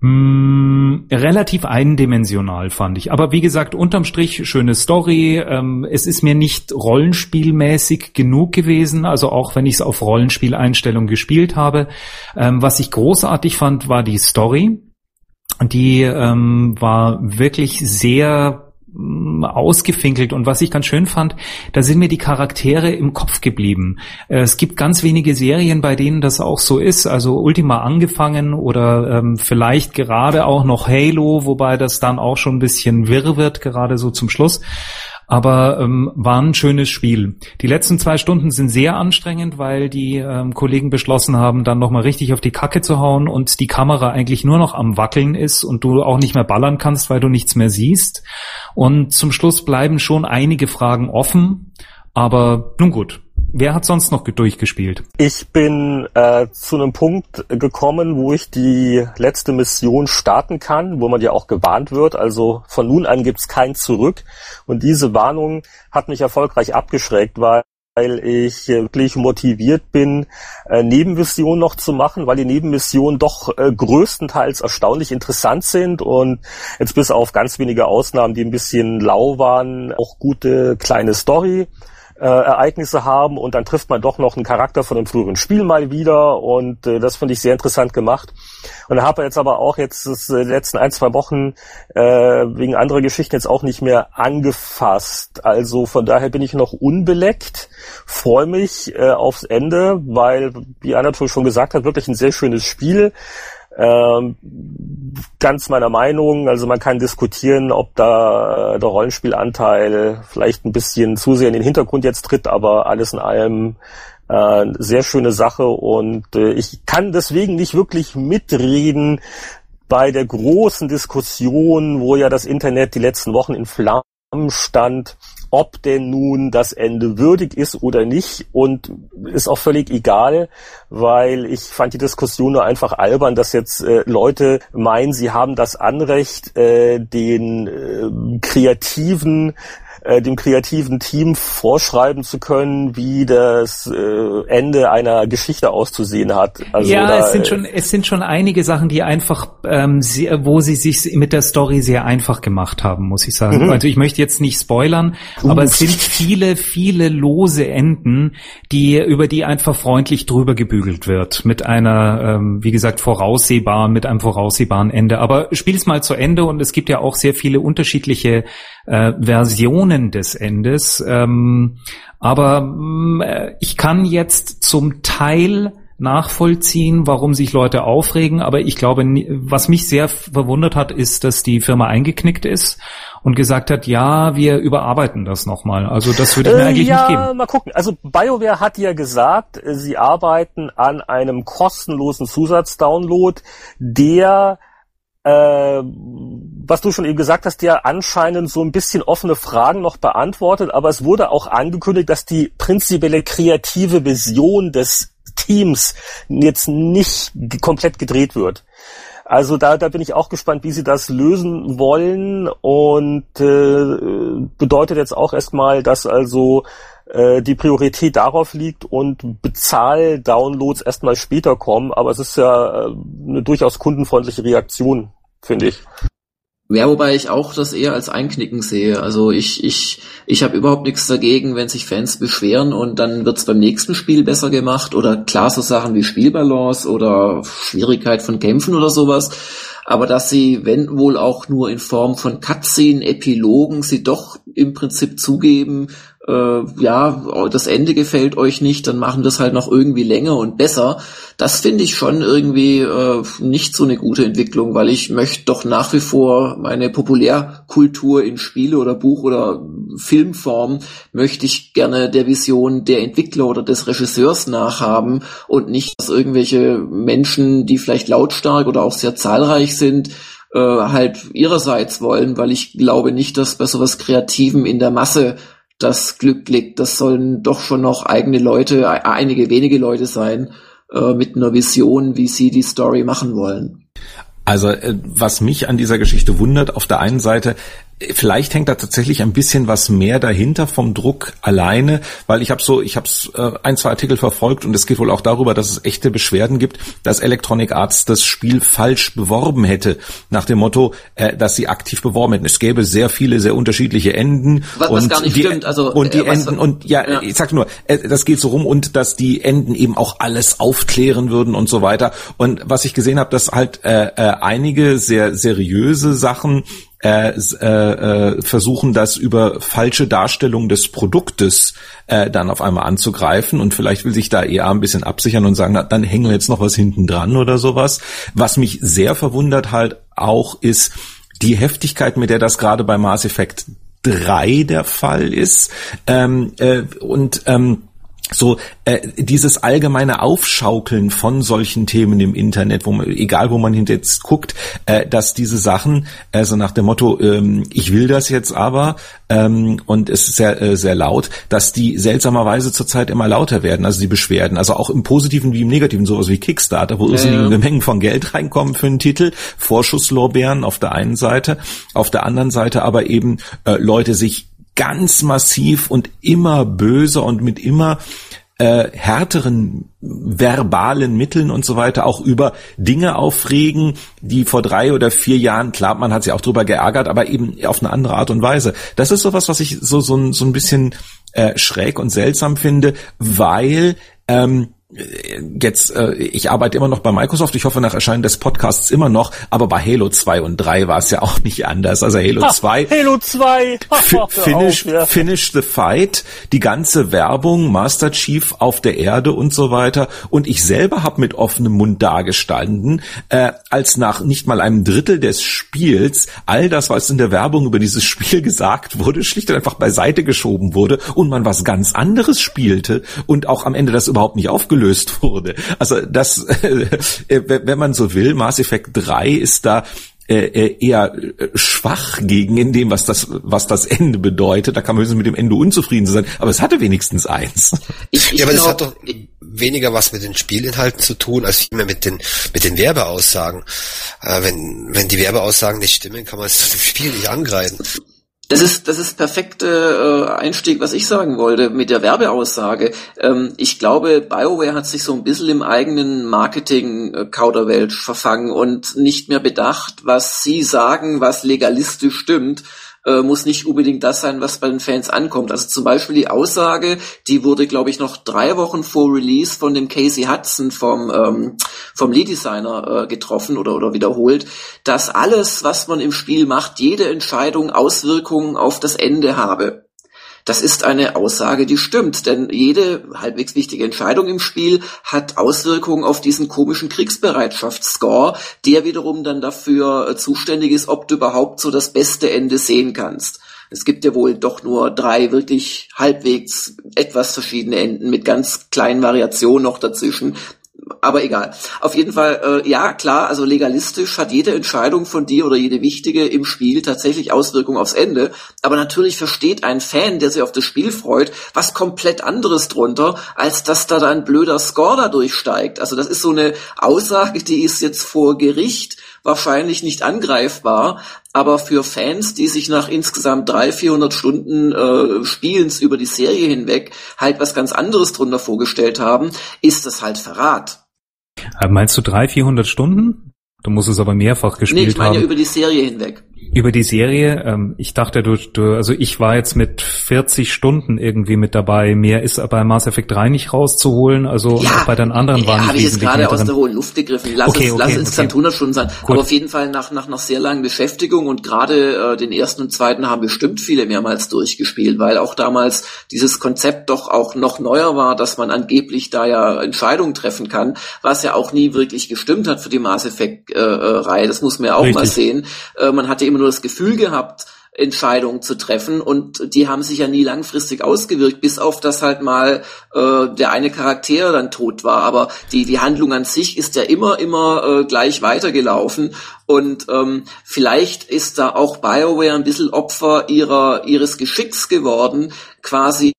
hm, relativ eindimensional, fand ich. Aber wie gesagt, unterm Strich schöne Story. Ähm, es ist mir nicht rollenspielmäßig genug gewesen, also auch wenn ich es auf Rollenspieleinstellung gespielt habe. Ähm, was ich großartig fand, war die Story. Die ähm, war wirklich sehr ausgefinkelt. Und was ich ganz schön fand, da sind mir die Charaktere im Kopf geblieben. Äh, es gibt ganz wenige Serien, bei denen das auch so ist, also Ultima angefangen oder ähm, vielleicht gerade auch noch Halo, wobei das dann auch schon ein bisschen wirr wird, gerade so zum Schluss aber ähm, war ein schönes Spiel. Die letzten zwei Stunden sind sehr anstrengend, weil die ähm, Kollegen beschlossen haben, dann nochmal richtig auf die Kacke zu hauen und die Kamera eigentlich nur noch am Wackeln ist und du auch nicht mehr ballern kannst, weil du nichts mehr siehst. Und zum Schluss bleiben schon einige Fragen offen, aber nun gut, Wer hat sonst noch durchgespielt? Ich bin äh, zu einem Punkt gekommen, wo ich die letzte Mission starten kann, wo man ja auch gewarnt wird. Also von nun an gibt's kein Zurück. Und diese Warnung hat mich erfolgreich abgeschreckt, weil weil ich wirklich motiviert bin, äh, Nebenmissionen noch zu machen, weil die Nebenmissionen doch äh, größtenteils erstaunlich interessant sind und jetzt bis auf ganz wenige Ausnahmen, die ein bisschen lau waren, auch gute kleine Story äh, Ereignisse haben und dann trifft man doch noch einen Charakter von einem früheren Spiel mal wieder und äh, das finde ich sehr interessant gemacht. Und habe jetzt aber auch jetzt das, äh, letzten ein, zwei Wochen äh, wegen anderer Geschichten jetzt auch nicht mehr angefasst. Also von daher bin ich noch unbeleckt, freue mich äh, aufs Ende, weil, wie Anatol schon gesagt hat, wirklich ein sehr schönes Spiel. Ähm, ganz meiner Meinung, also man kann diskutieren, ob da der Rollenspielanteil vielleicht ein bisschen zu sehr in den Hintergrund jetzt tritt, aber alles in allem äh, sehr schöne Sache und äh, ich kann deswegen nicht wirklich mitreden bei der großen Diskussion, wo ja das Internet die letzten Wochen in Flammen stand, ob denn nun das Ende würdig ist oder nicht. Und ist auch völlig egal, weil ich fand die Diskussion nur einfach albern, dass jetzt äh, Leute meinen, sie haben das Anrecht, äh, den äh, kreativen äh, dem kreativen Team vorschreiben zu können, wie das äh, Ende einer Geschichte auszusehen hat. Also ja, da, es sind schon es sind schon einige Sachen, die einfach, ähm, sehr, wo sie sich mit der Story sehr einfach gemacht haben, muss ich sagen. Mhm. Also ich möchte jetzt nicht spoilern, uh. aber es sind viele viele lose Enden, die über die einfach freundlich drüber gebügelt wird mit einer, ähm, wie gesagt, voraussehbaren mit einem voraussehbaren Ende. Aber spiel's mal zu Ende und es gibt ja auch sehr viele unterschiedliche äh, Versionen des Endes. Ähm, aber mm, äh, ich kann jetzt zum Teil nachvollziehen, warum sich Leute aufregen, aber ich glaube, was mich sehr verwundert hat, ist, dass die Firma eingeknickt ist und gesagt hat, ja, wir überarbeiten das nochmal. Also das würde ich mir äh, eigentlich ja, nicht geben. Mal gucken. Also BioWare hat ja gesagt, sie arbeiten an einem kostenlosen Zusatzdownload, der äh, was du schon eben gesagt hast, ja anscheinend so ein bisschen offene Fragen noch beantwortet, aber es wurde auch angekündigt, dass die prinzipielle kreative Vision des Teams jetzt nicht komplett gedreht wird. Also da, da bin ich auch gespannt, wie sie das lösen wollen und äh, bedeutet jetzt auch erstmal, dass also äh, die Priorität darauf liegt und Bezahl-Downloads erstmal später kommen, aber es ist ja äh, eine durchaus kundenfreundliche Reaktion, finde ich. Ja, wobei ich auch das eher als Einknicken sehe. Also ich, ich, ich habe überhaupt nichts dagegen, wenn sich Fans beschweren und dann wird's beim nächsten Spiel besser gemacht oder klar so Sachen wie Spielbalance oder Schwierigkeit von Kämpfen oder sowas. Aber dass sie, wenn wohl auch nur in Form von Cutscene, Epilogen, sie doch im Prinzip zugeben, äh, ja, das Ende gefällt euch nicht, dann machen wir es halt noch irgendwie länger und besser. Das finde ich schon irgendwie äh, nicht so eine gute Entwicklung, weil ich möchte doch nach wie vor meine Populärkultur in Spiele oder Buch oder Filmform möchte ich gerne der Vision der Entwickler oder des Regisseurs nachhaben und nicht, dass irgendwelche Menschen, die vielleicht lautstark oder auch sehr zahlreich sind, äh, halt ihrerseits wollen, weil ich glaube nicht, dass bei sowas Kreativem in der Masse das Glück liegt. Das sollen doch schon noch eigene Leute, e-, einige wenige Leute sein, äh, mit einer Vision, wie sie die Story machen wollen. Also äh, was mich an dieser Geschichte wundert, auf der einen Seite, Vielleicht hängt da tatsächlich ein bisschen was mehr dahinter vom Druck alleine, weil ich habe so, ich habe äh, ein, zwei Artikel verfolgt und es geht wohl auch darüber, dass es echte Beschwerden gibt, dass Electronic Arts das Spiel falsch beworben hätte, nach dem Motto, äh, dass sie aktiv beworben hätten. Es gäbe sehr viele, sehr unterschiedliche Enden was, und was gar nicht die, stimmt. Also und die äh, Enden und ja, ja, ich sag nur, äh, das geht so rum und dass die Enden eben auch alles aufklären würden und so weiter. Und was ich gesehen habe, dass halt äh, äh, einige sehr seriöse Sachen äh, äh, versuchen, das über falsche Darstellung des Produktes äh, dann auf einmal anzugreifen und vielleicht will sich da EA ein bisschen absichern und sagen, na, dann hängen wir jetzt noch was hinten dran oder sowas. Was mich sehr verwundert halt auch ist die Heftigkeit, mit der das gerade bei Mass Effect 3 der Fall ist ähm, äh, und ähm, so äh, dieses allgemeine Aufschaukeln von solchen Themen im Internet, wo man, egal wo man jetzt guckt, äh, dass diese Sachen, also nach dem Motto, ähm, ich will das jetzt aber ähm, und es ist sehr äh, sehr laut, dass die seltsamerweise zurzeit immer lauter werden, also die Beschwerden, also auch im Positiven wie im Negativen, sowas wie Kickstarter, wo ja, ja. Mengen von Geld reinkommen für einen Titel, Vorschusslorbeeren auf der einen Seite, auf der anderen Seite aber eben äh, Leute sich ganz massiv und immer böser und mit immer äh, härteren verbalen Mitteln und so weiter auch über Dinge aufregen, die vor drei oder vier Jahren, klar, man hat sich auch drüber geärgert, aber eben auf eine andere Art und Weise. Das ist sowas, was ich so, so, so ein bisschen äh, schräg und seltsam finde, weil ähm, jetzt, äh, ich arbeite immer noch bei Microsoft, ich hoffe nach Erscheinen des Podcasts immer noch, aber bei Halo 2 und 3 war es ja auch nicht anders. Also Halo ha, 2. Halo 2! finish, auf, ja. finish the fight, die ganze Werbung, Master Chief auf der Erde und so weiter. Und ich selber habe mit offenem Mund dagestanden, äh, als nach nicht mal einem Drittel des Spiels all das, was in der Werbung über dieses Spiel gesagt wurde, schlicht und einfach beiseite geschoben wurde und man was ganz anderes spielte und auch am Ende das überhaupt nicht aufgelöst aufgelöst wurde. Also das, äh, wenn man so will, Mass Effect 3 ist da äh, äh, eher schwach gegen in dem, was das, was das Ende bedeutet. Da kann man höchstens mit dem Ende unzufrieden sein, aber es hatte wenigstens eins. Ich, ich ja, aber das hat doch weniger was mit den Spielinhalten zu tun, als vielmehr mit den, mit den Werbeaussagen. Äh, wenn, wenn die Werbeaussagen nicht stimmen, kann man es dem Spiel nicht angreifen. Das ist das ist perfekte äh, Einstieg, was ich sagen wollte mit der Werbeaussage. Ähm, ich glaube, BioWare hat sich so ein bisschen im eigenen Marketing-Kauderwelsch verfangen und nicht mehr bedacht, was sie sagen, was legalistisch stimmt äh, muss nicht unbedingt das sein, was bei den Fans ankommt. Also zum Beispiel die Aussage, die wurde, glaube ich, noch drei Wochen vor Release von dem Casey Hudson vom, ähm, vom Lead Designer äh, getroffen oder, oder wiederholt, dass alles, was man im Spiel macht, jede Entscheidung Auswirkungen auf das Ende habe. Das ist eine Aussage, die stimmt, denn jede halbwegs wichtige Entscheidung im Spiel hat Auswirkungen auf diesen komischen Kriegsbereitschaftsscore, der wiederum dann dafür äh, zuständig ist, ob du überhaupt so das beste Ende sehen kannst. Es gibt ja wohl doch nur drei wirklich halbwegs etwas verschiedene Enden mit ganz kleinen Variationen noch dazwischen aber egal. Auf jeden Fall, äh, ja, klar, also legalistisch hat jede Entscheidung von dir oder jede wichtige im Spiel tatsächlich Auswirkungen aufs Ende. Aber natürlich versteht ein Fan, der sich auf das Spiel freut, was komplett anderes drunter, als dass da ein blöder Score da durchsteigt. Also das ist so eine Aussage, die ist jetzt vor Gericht wahrscheinlich nicht angreifbar, aber für Fans, die sich nach insgesamt 300, 400 Stunden äh, Spielens über die Serie hinweg halt was ganz anderes drunter vorgestellt haben, ist das halt Verrat. Äh, meinst du 300, 400 Stunden? Du musst es aber mehrfach gespielt haben. Nee, ich meine haben. ja über die Serie hinweg über die Serie. Ähm, ich dachte, du, du, also ich war jetzt mit 40 Stunden irgendwie mit dabei. Mehr ist bei Mass Effect 3 nicht rauszuholen. Also ja, auch bei den anderen ja, waren habe ich jetzt gerade aus der hohen Luft gegriffen. Lass okay, es, okay, lass es insgesamt okay. 100 Stunden sein. Gut. Aber auf jeden Fall nach nach nach sehr langen Beschäftigung und gerade äh, den ersten und zweiten haben bestimmt viele mehrmals durchgespielt, weil auch damals dieses Konzept doch auch noch neuer war, dass man angeblich da ja Entscheidungen treffen kann, was ja auch nie wirklich gestimmt hat für die Mass Effect äh, äh Reihe. Das muss man ja auch Richtig. mal sehen. Äh, man hatte immer nur das Gefühl gehabt, Entscheidungen zu treffen und die haben sich ja nie langfristig ausgewirkt, bis auf das halt mal äh, der eine Charakter dann tot war. Aber die, die Handlung an sich ist ja immer, immer äh, gleich weitergelaufen und ähm, vielleicht ist da auch BioWare ein bisschen Opfer ihrer, ihres Geschicks geworden, quasi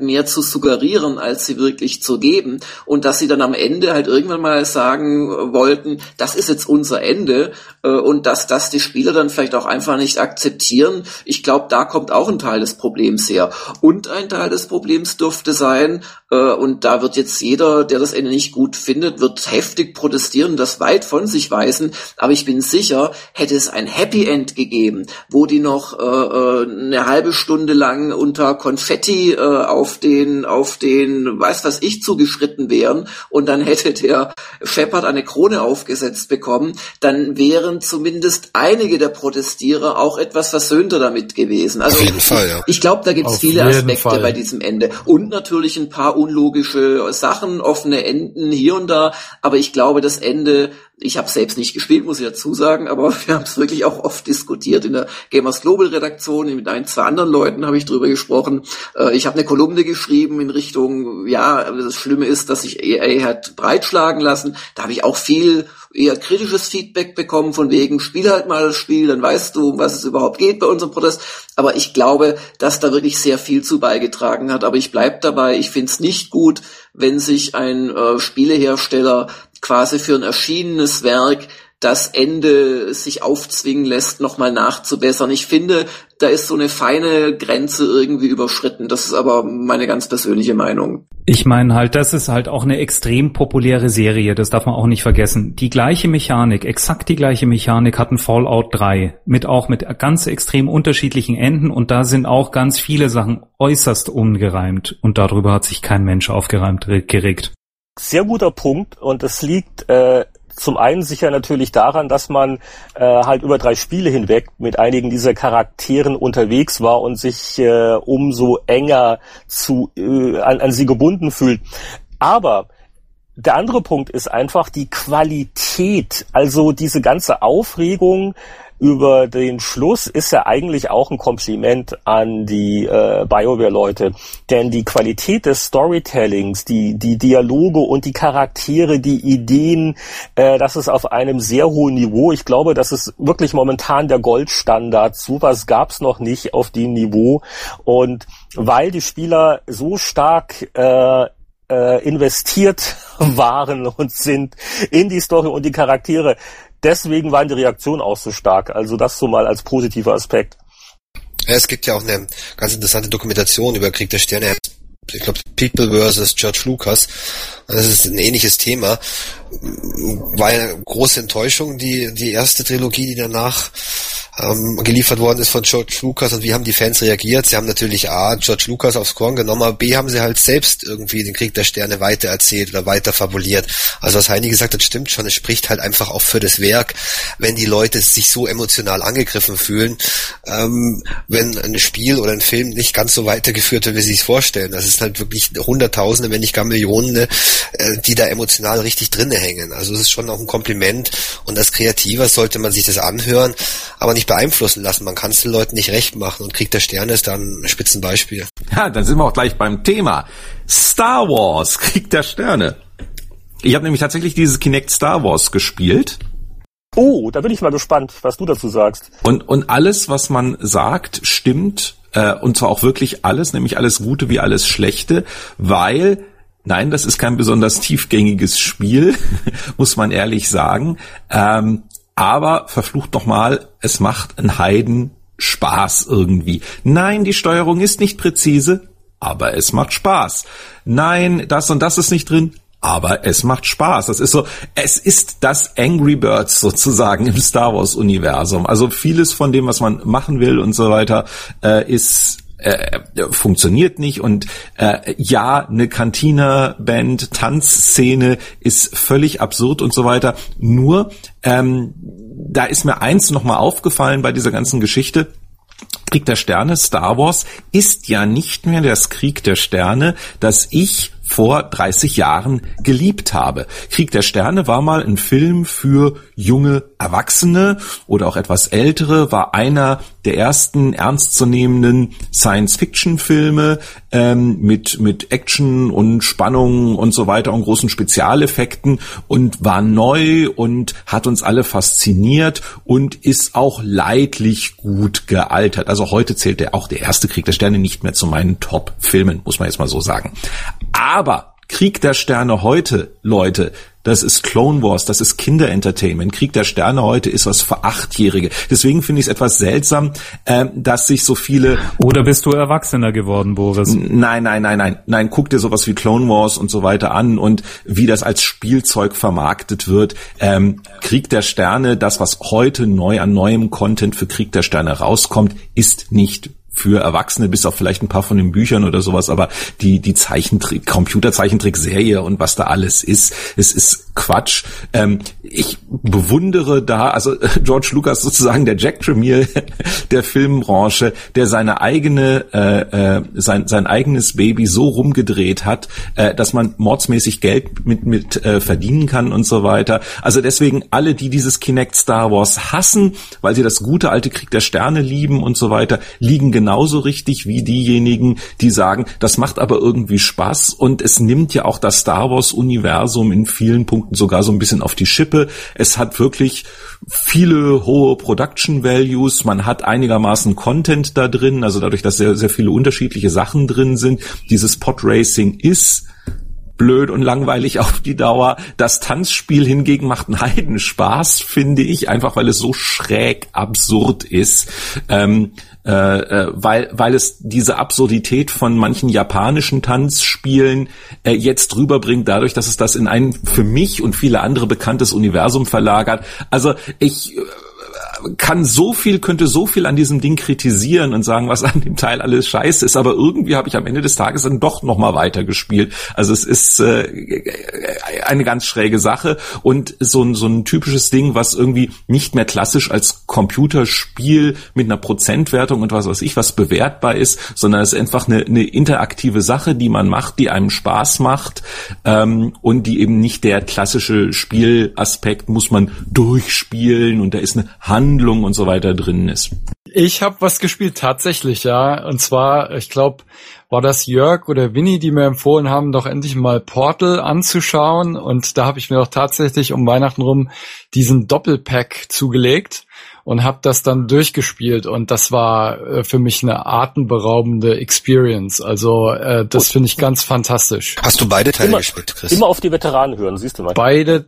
mehr zu suggerieren, als sie wirklich zu geben. Und dass sie dann am Ende halt irgendwann mal sagen wollten, das ist jetzt unser Ende äh, und dass das die Spieler dann vielleicht auch einfach nicht akzeptieren. Ich glaube, da kommt auch ein Teil des Problems her. Und ein Teil des Problems dürfte sein, äh, und da wird jetzt jeder, der das Ende nicht gut findet, wird heftig protestieren, das weit von sich weisen. Aber ich bin sicher, hätte es ein Happy End gegeben, wo die noch äh, äh eine halbe Stunde lang unter Konfetti äh, auf den, auf den, weiß was ich, zugeschritten wären und dann hätte der Shepard eine Krone aufgesetzt bekommen, dann wären zumindest einige der Protestierer auch etwas versöhnter damit gewesen. Also Auf jeden Fall, ja. Ich glaube, da gibt es viele Aspekte Fall. bei diesem Ende. Und natürlich ein paar unlogische Sachen, offene Enden hier und da. Aber ich glaube, das Ende, ich habe selbst nicht gespielt, muss ich dazu sagen, aber wir haben es wirklich auch oft diskutiert in der Gamers Global Redaktion. Mit ein, zwei anderen Leuten habe ich drüber gesprochen. Äh, ich habe eine Kolumne geschrieben in Richtung, ja, das Schlimme ist, dass sich EA hat breitschlagen lassen. Da habe ich auch viel eher kritisches Feedback bekommen von wegen, spiel halt mal das Spiel, dann weißt du, um was es überhaupt geht bei unserem Protest. Aber ich glaube, dass da wirklich sehr viel zu beigetragen hat. Aber ich bleib dabei, ich finde es nicht gut, wenn sich ein äh, Spielehersteller quasi für ein erschienenes Werk das Ende sich aufzwingen lässt, nochmal nachzubessern. Ich finde, da ist so eine feine Grenze irgendwie überschritten. Das ist aber meine ganz persönliche Meinung. Ich meine halt, das ist halt auch eine extrem populäre Serie, das darf man auch nicht vergessen. Die gleiche Mechanik, exakt die gleiche Mechanik hatten Fallout 3 mit auch mit ganz extrem unterschiedlichen Enden und da sind auch ganz viele Sachen äußerst ungereimt und darüber hat sich kein Mensch aufgereimt geregt. Sehr guter Punkt und es liegt äh, zum einen sicher natürlich daran, dass man äh, halt über drei Spiele hinweg mit einigen dieser Charakteren unterwegs war und sich äh, umso enger zu, äh, an, an sie gebunden fühlt. Aber der andere Punkt ist einfach die Qualität, also diese ganze Aufregung, über den Schluss ist ja eigentlich auch ein Kompliment an die äh, BioWare-Leute. Denn die Qualität des Storytellings, die, die Dialoge und die Charaktere, die Ideen, äh, das ist auf einem sehr hohen Niveau. Ich glaube, das ist wirklich momentan der Goldstandard. Sowas gab's noch nicht auf dem Niveau. Und weil die Spieler so stark äh, äh, investiert waren und sind in die Story und die Charaktere, deswegen waren die Reaktionen auch so stark. Also das so mal als positiver Aspekt. Ja, es gibt ja auch eine ganz interessante Dokumentation über Krieg der Sterne. Ich glaube, People versus George Lucas. Das ist ein ähnliches Thema. War eine große Enttäuschung, die, die erste Trilogie, die danach ähm, geliefert worden ist von George Lucas und wie haben die Fans reagiert? Sie haben natürlich A, George Lucas aufs Korn genommen, aber B, haben sie halt selbst irgendwie den Krieg der Sterne weitererzählt oder weiter fabuliert. Also was Heini gesagt hat, stimmt schon, es spricht halt einfach auch für das Werk, wenn die Leute sich so emotional angegriffen fühlen, ähm, wenn ein Spiel oder ein Film nicht ganz so weitergeführt wird, wie sie es vorstellen. Das ist halt wirklich Hunderttausende, wenn nicht gar Millionen, äh, die da emotional richtig drinne hängen. Also es ist schon auch ein Kompliment und als Kreativer sollte man sich das anhören, aber nicht beeinflussen lassen. Man kann es den Leuten nicht recht machen und Krieg der Sterne ist dann ein Spitzenbeispiel. Ja, dann sind wir auch gleich beim Thema. Star Wars, Krieg der Sterne. Ich habe nämlich tatsächlich dieses Kinect Star Wars gespielt. Oh, da bin ich mal gespannt, was du dazu sagst. Und, und alles, was man sagt, stimmt. Äh, und zwar auch wirklich alles, nämlich alles Gute wie alles Schlechte, weil Nein, das ist kein besonders tiefgängiges Spiel, muss man ehrlich sagen. Ähm, aber verflucht nochmal, es macht einen Heiden Spaß irgendwie. Nein, die Steuerung ist nicht präzise, aber es macht Spaß. Nein, das und das ist nicht drin, aber es macht Spaß. Das ist so, es ist das Angry Birds sozusagen im Star Wars Universum. Also vieles von dem, was man machen will und so weiter, äh, ist äh, funktioniert nicht und äh, ja, eine Cantina-Band, Tanzszene ist völlig absurd und so weiter. Nur ähm, da ist mir eins nochmal aufgefallen bei dieser ganzen Geschichte. Krieg der Sterne, Star Wars, ist ja nicht mehr das Krieg der Sterne, das ich vor 30 Jahren geliebt habe. Krieg der Sterne war mal ein Film für junge Erwachsene oder auch etwas ältere, war einer der ersten ernstzunehmenden Science-Fiction-Filme ähm, mit, mit Action und Spannung und so weiter und großen Spezialeffekten und war neu und hat uns alle fasziniert und ist auch leidlich gut gealtert. Also heute zählt der auch der erste Krieg der Sterne nicht mehr zu meinen Top-Filmen, muss man jetzt mal so sagen. Aber Krieg der Sterne heute, Leute, das ist Clone Wars, das ist Kinderentertainment. Krieg der Sterne heute ist was für Achtjährige. Deswegen finde ich es etwas seltsam, äh, dass sich so viele... Oder bist du Erwachsener geworden, Boris? Nein, nein, nein, nein. Nein, guck dir sowas wie Clone Wars und so weiter an und wie das als Spielzeug vermarktet wird. Ähm, Krieg der Sterne, das, was heute neu an neuem Content für Krieg der Sterne rauskommt, ist nicht für Erwachsene, bis auf vielleicht ein paar von den Büchern oder sowas, aber die, die Zeichentrick, Computerzeichentrickserie und was da alles ist, es ist Quatsch. Ähm, ich bewundere da, also George Lucas sozusagen der Jack Tremier der Filmbranche, der seine eigene, äh, äh, sein, sein eigenes Baby so rumgedreht hat, äh, dass man mordsmäßig Geld mit, mit äh, verdienen kann und so weiter. Also deswegen alle, die dieses Kinect Star Wars hassen, weil sie das gute alte Krieg der Sterne lieben und so weiter, liegen genau genauso richtig wie diejenigen, die sagen, das macht aber irgendwie Spaß und es nimmt ja auch das Star Wars Universum in vielen Punkten sogar so ein bisschen auf die Schippe. Es hat wirklich viele hohe Production Values, man hat einigermaßen Content da drin, also dadurch, dass sehr, sehr viele unterschiedliche Sachen drin sind. Dieses Pod Racing ist blöd und langweilig auf die Dauer. Das Tanzspiel hingegen macht einen Heidenspaß, finde ich, einfach weil es so schräg absurd ist. Ähm, äh, äh, weil, weil es diese Absurdität von manchen japanischen Tanzspielen äh, jetzt rüberbringt, dadurch, dass es das in ein für mich und viele andere bekanntes Universum verlagert. Also ich äh, kann so viel, könnte so viel an diesem Ding kritisieren und sagen, was an dem Teil alles scheiße ist, aber irgendwie habe ich am Ende des Tages dann doch nochmal weitergespielt. Also es ist äh, eine ganz schräge Sache und so ein, so ein typisches Ding, was irgendwie nicht mehr klassisch als Computerspiel mit einer Prozentwertung und was weiß ich was bewertbar ist, sondern es ist einfach eine, eine interaktive Sache, die man macht, die einem Spaß macht ähm, und die eben nicht der klassische Spielaspekt muss man durchspielen und da ist eine Handlung und so weiter drin ist. Ich habe was gespielt, tatsächlich, ja. Und zwar, ich glaube, war das Jörg oder Winnie, die mir empfohlen haben, doch endlich mal Portal anzuschauen. Und da habe ich mir doch tatsächlich um Weihnachten rum diesen Doppelpack zugelegt und habe das dann durchgespielt. Und das war äh, für mich eine atemberaubende Experience. Also äh, das finde ich ganz fantastisch. Hast du beide Teile Immer- gespielt, Chris? Immer auf die Veteranen hören, siehst du mal. Beide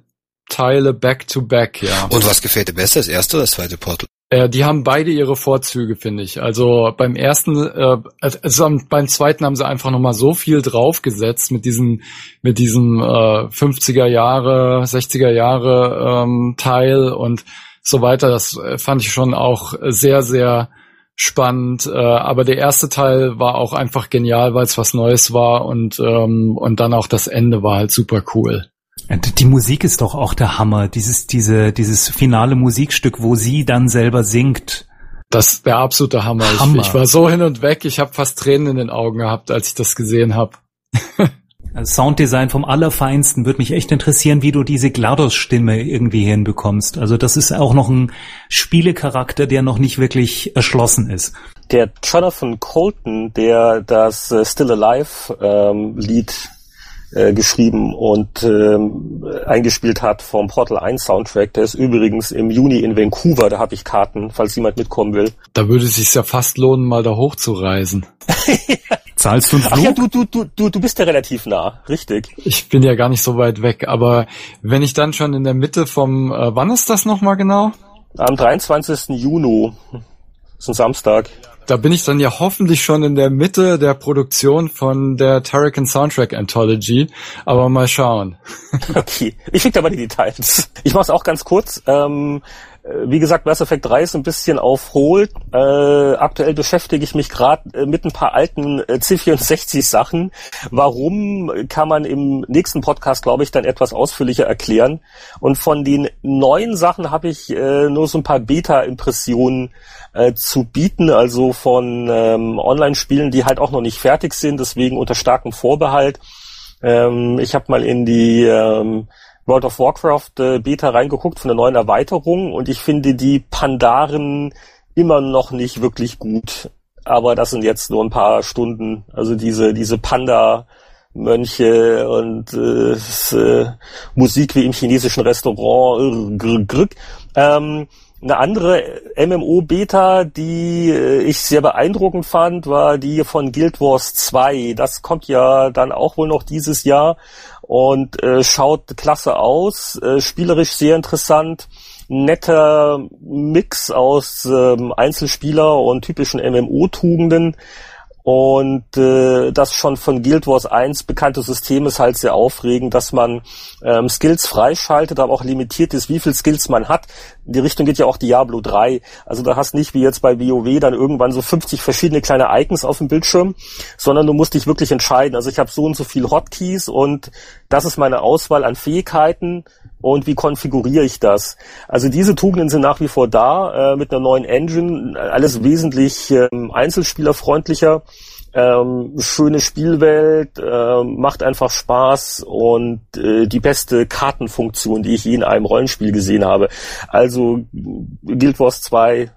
Teile back to back, ja. Und was gefällt dir besser, das erste oder das zweite Portal? Äh, die haben beide ihre Vorzüge, finde ich. Also beim ersten, äh, also am- beim zweiten haben sie einfach nochmal so viel draufgesetzt mit diesem, mit diesem äh, 50er Jahre, 60er Jahre ähm, Teil und so weiter. Das äh, fand ich schon auch sehr, sehr spannend. Äh, aber der erste Teil war auch einfach genial, weil es was Neues war und ähm, und dann auch das Ende war halt super cool. Die Musik ist doch auch der Hammer. Dieses, diese, dieses finale Musikstück, wo sie dann selber singt. Das ist der absolute Hammer. Hammer. Ich, ich war so hin und weg, ich habe fast Tränen in den Augen gehabt, als ich das gesehen habe. Also Sounddesign vom Allerfeinsten würde mich echt interessieren, wie du diese GLaDOS-Stimme irgendwie hinbekommst. Also das ist auch noch ein Spielecharakter, der noch nicht wirklich erschlossen ist. Der Jonathan Colton, der das äh, Still Alive ähm, Lied äh, geschrieben und ähm, eingespielt hat vom Portal 1 Soundtrack, der ist übrigens im Juni in Vancouver, da habe ich Karten, falls jemand mitkommen will. Da würde es sich ja fast lohnen, mal da hochzureisen. Zahlst du einen Ach ja, Flug? du, du, du, du, du bist ja relativ nah, richtig. Ich bin ja gar nicht so weit weg, aber wenn ich dann schon in der Mitte vom, äh, wann ist das nochmal genau? Am 23. Juni, ist ein Samstag. Da bin ich dann ja hoffentlich schon in der Mitte der Produktion von der Turrican Soundtrack Anthology, aber mal schauen. Okay, ich schicke dir mal die Details. Ich mache es auch ganz kurz. Ähm, äh, wie gesagt, Mass Effect 3 ist ein bisschen auf Hold. Äh, aktuell beschäftige ich mich gerade äh, mit ein paar alten äh, C64-Sachen. Warum kann man im nächsten Podcast, glaube ich, dann etwas ausführlicher erklären. Und von den neuen Sachen habe ich äh, nur so ein paar Beta-Impressionen äh, zu bieten, also von ähm, Online-Spielen, die halt auch noch nicht fertig sind, deswegen unter starkem Vorbehalt. Ähm, ich habe mal in die ähm, World of Warcraft äh, Beta reingeguckt von der neuen Erweiterung und ich finde die Pandaren immer noch nicht wirklich gut. Aber das sind jetzt nur ein paar Stunden. Also diese, diese Panda Mönche und äh, äh, Musik wie im chinesischen Restaurant. Äh, grr, grr. Ähm, eine andere MMO-Beta, die äh, ich sehr beeindruckend fand, war die von Guild Wars 2. Das kommt ja dann auch wohl noch dieses Jahr und äh, schaut klasse aus, äh, spielerisch sehr interessant, netter Mix aus ähm, Einzelspieler und typischen MMO-Tugenden. Und äh, das schon von Guild Wars 1 bekannte System ist halt sehr aufregend, dass man ähm, Skills freischaltet, aber auch limitiert ist, wie viel Skills man hat. In die Richtung geht ja auch Diablo 3. Also da hast nicht wie jetzt bei WoW dann irgendwann so 50 verschiedene kleine Icons auf dem Bildschirm, sondern du musst dich wirklich entscheiden. Also ich habe so und so viel Hotkeys und das ist meine Auswahl an Fähigkeiten und wie konfiguriere ich das? Also diese Tugenden sind nach wie vor da, äh, mit einer neuen Engine, alles wesentlich ähm, einzelspielerfreundlicher, ähm, schöne Spielwelt, ähm, macht einfach Spaß und äh, die beste Kartenfunktion, die ich je in einem Rollenspiel gesehen habe. Also Guild Wars 2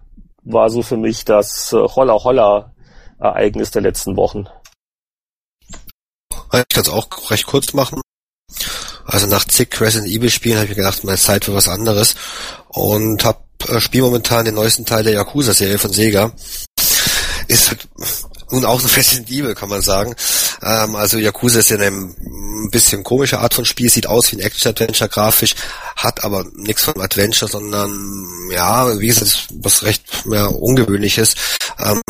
war so für mich das äh, Holla Holla Ereignis der letzten Wochen. Ich kann es auch recht kurz machen. Also nach zig Resident Evil Spielen habe ich mir gedacht, mal Zeit für was anderes und habe äh, spiel momentan den neuesten Teil der Yakuza Serie von Sega. Ist halt nun auch ein Resident Evil, kann man sagen. Ähm, also Yakuza ist ja eine ein bisschen komische Art von Spiel, sieht aus wie ein Action-Adventure grafisch, hat aber nichts von Adventure, sondern ja, wie gesagt, was recht ja, ungewöhnliches. Ähm,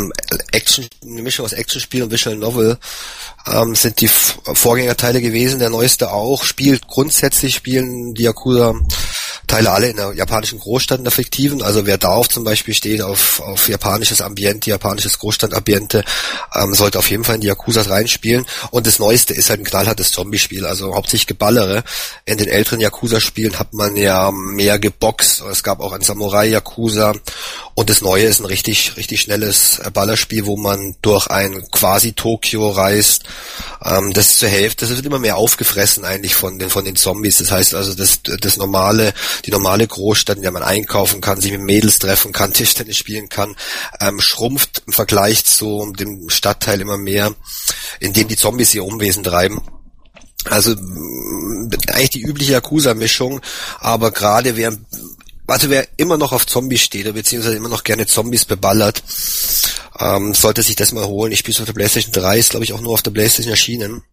Action, eine Mischung aus Actionspiel und Visual Novel ähm, sind die Vorgängerteile gewesen, der neueste auch, spielt grundsätzlich spielen die Yakuza Teile alle in der japanischen Großstadt, in der fiktiven. Also wer darauf zum Beispiel steht, auf, auf japanisches Ambiente, japanisches Großstadtambiente, ähm, sollte auf jeden Fall in die Yakuzas reinspielen. Und das Neueste ist halt ein knallhartes Zombie-Spiel, also hauptsächlich Geballere. In den älteren Yakuza-Spielen hat man ja mehr geboxt. Es gab auch ein Samurai-Yakuza. Und das Neue ist ein richtig, richtig schnelles Ballerspiel, wo man durch ein quasi Tokio reist. Ähm, das zur Hälfte, das wird immer mehr aufgefressen eigentlich von den, von den Zombies. Das heißt also, das, das normale die normale Großstadt, in der man einkaufen kann, sich mit Mädels treffen kann, Tischtennis spielen kann, ähm, schrumpft im Vergleich zu dem Stadtteil immer mehr, in dem die Zombies ihr Umwesen treiben. Also eigentlich die übliche Yakuza-Mischung, aber gerade wer also wer immer noch auf Zombies steht, beziehungsweise immer noch gerne Zombies beballert, ähm, sollte sich das mal holen. Ich spiele es auf der PlayStation 3, ist glaube ich auch nur auf der PlayStation erschienen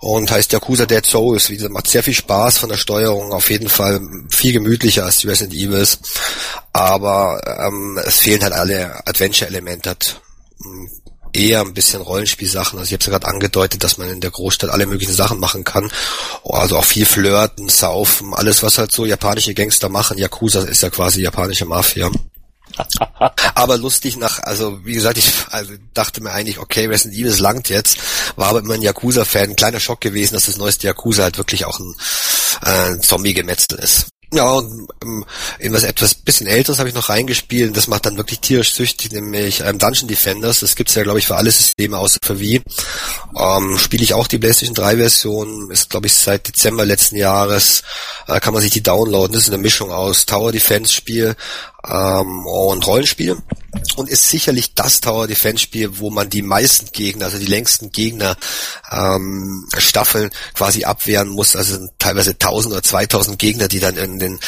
und heißt Yakuza Dead Souls. Wie gesagt, macht sehr viel Spaß von der Steuerung, auf jeden Fall viel gemütlicher als die Resident Evils, aber ähm, es fehlen halt alle Adventure-Elemente, hat hm, eher ein bisschen Rollenspielsachen. Also ich habe es ja gerade angedeutet, dass man in der Großstadt alle möglichen Sachen machen kann. Also auch viel Flirten, Saufen, alles was halt so japanische Gangster machen. Yakuza ist ja quasi japanische Mafia. Aber lustig nach, also wie gesagt, ich also dachte mir eigentlich, okay, Resident Evil langt jetzt, war aber immer ein Yakuza-Fan, kleiner Schock gewesen, dass das neueste Yakuza halt wirklich auch ein äh, Zombie-Gemetzel ist. Ja, und ähm, in was etwas bisschen älteres habe ich noch reingespielt. Das macht dann wirklich tierisch süchtig, nämlich ähm, Dungeon Defenders. Das gibt's ja, glaube ich, für alle Systeme außer für Wii. Ähm, Spiele ich auch die PlayStation 3 Version. Ist, glaube ich, seit Dezember letzten Jahres. Äh, kann man sich die downloaden. Das ist eine Mischung aus Tower Defense Spiel, ähm, und Rollenspiel und ist sicherlich das Tower Defense Spiel, wo man die meisten Gegner, also die längsten Gegner ähm, Staffeln quasi abwehren muss. Also teilweise 1000 oder 2000 Gegner, die dann in den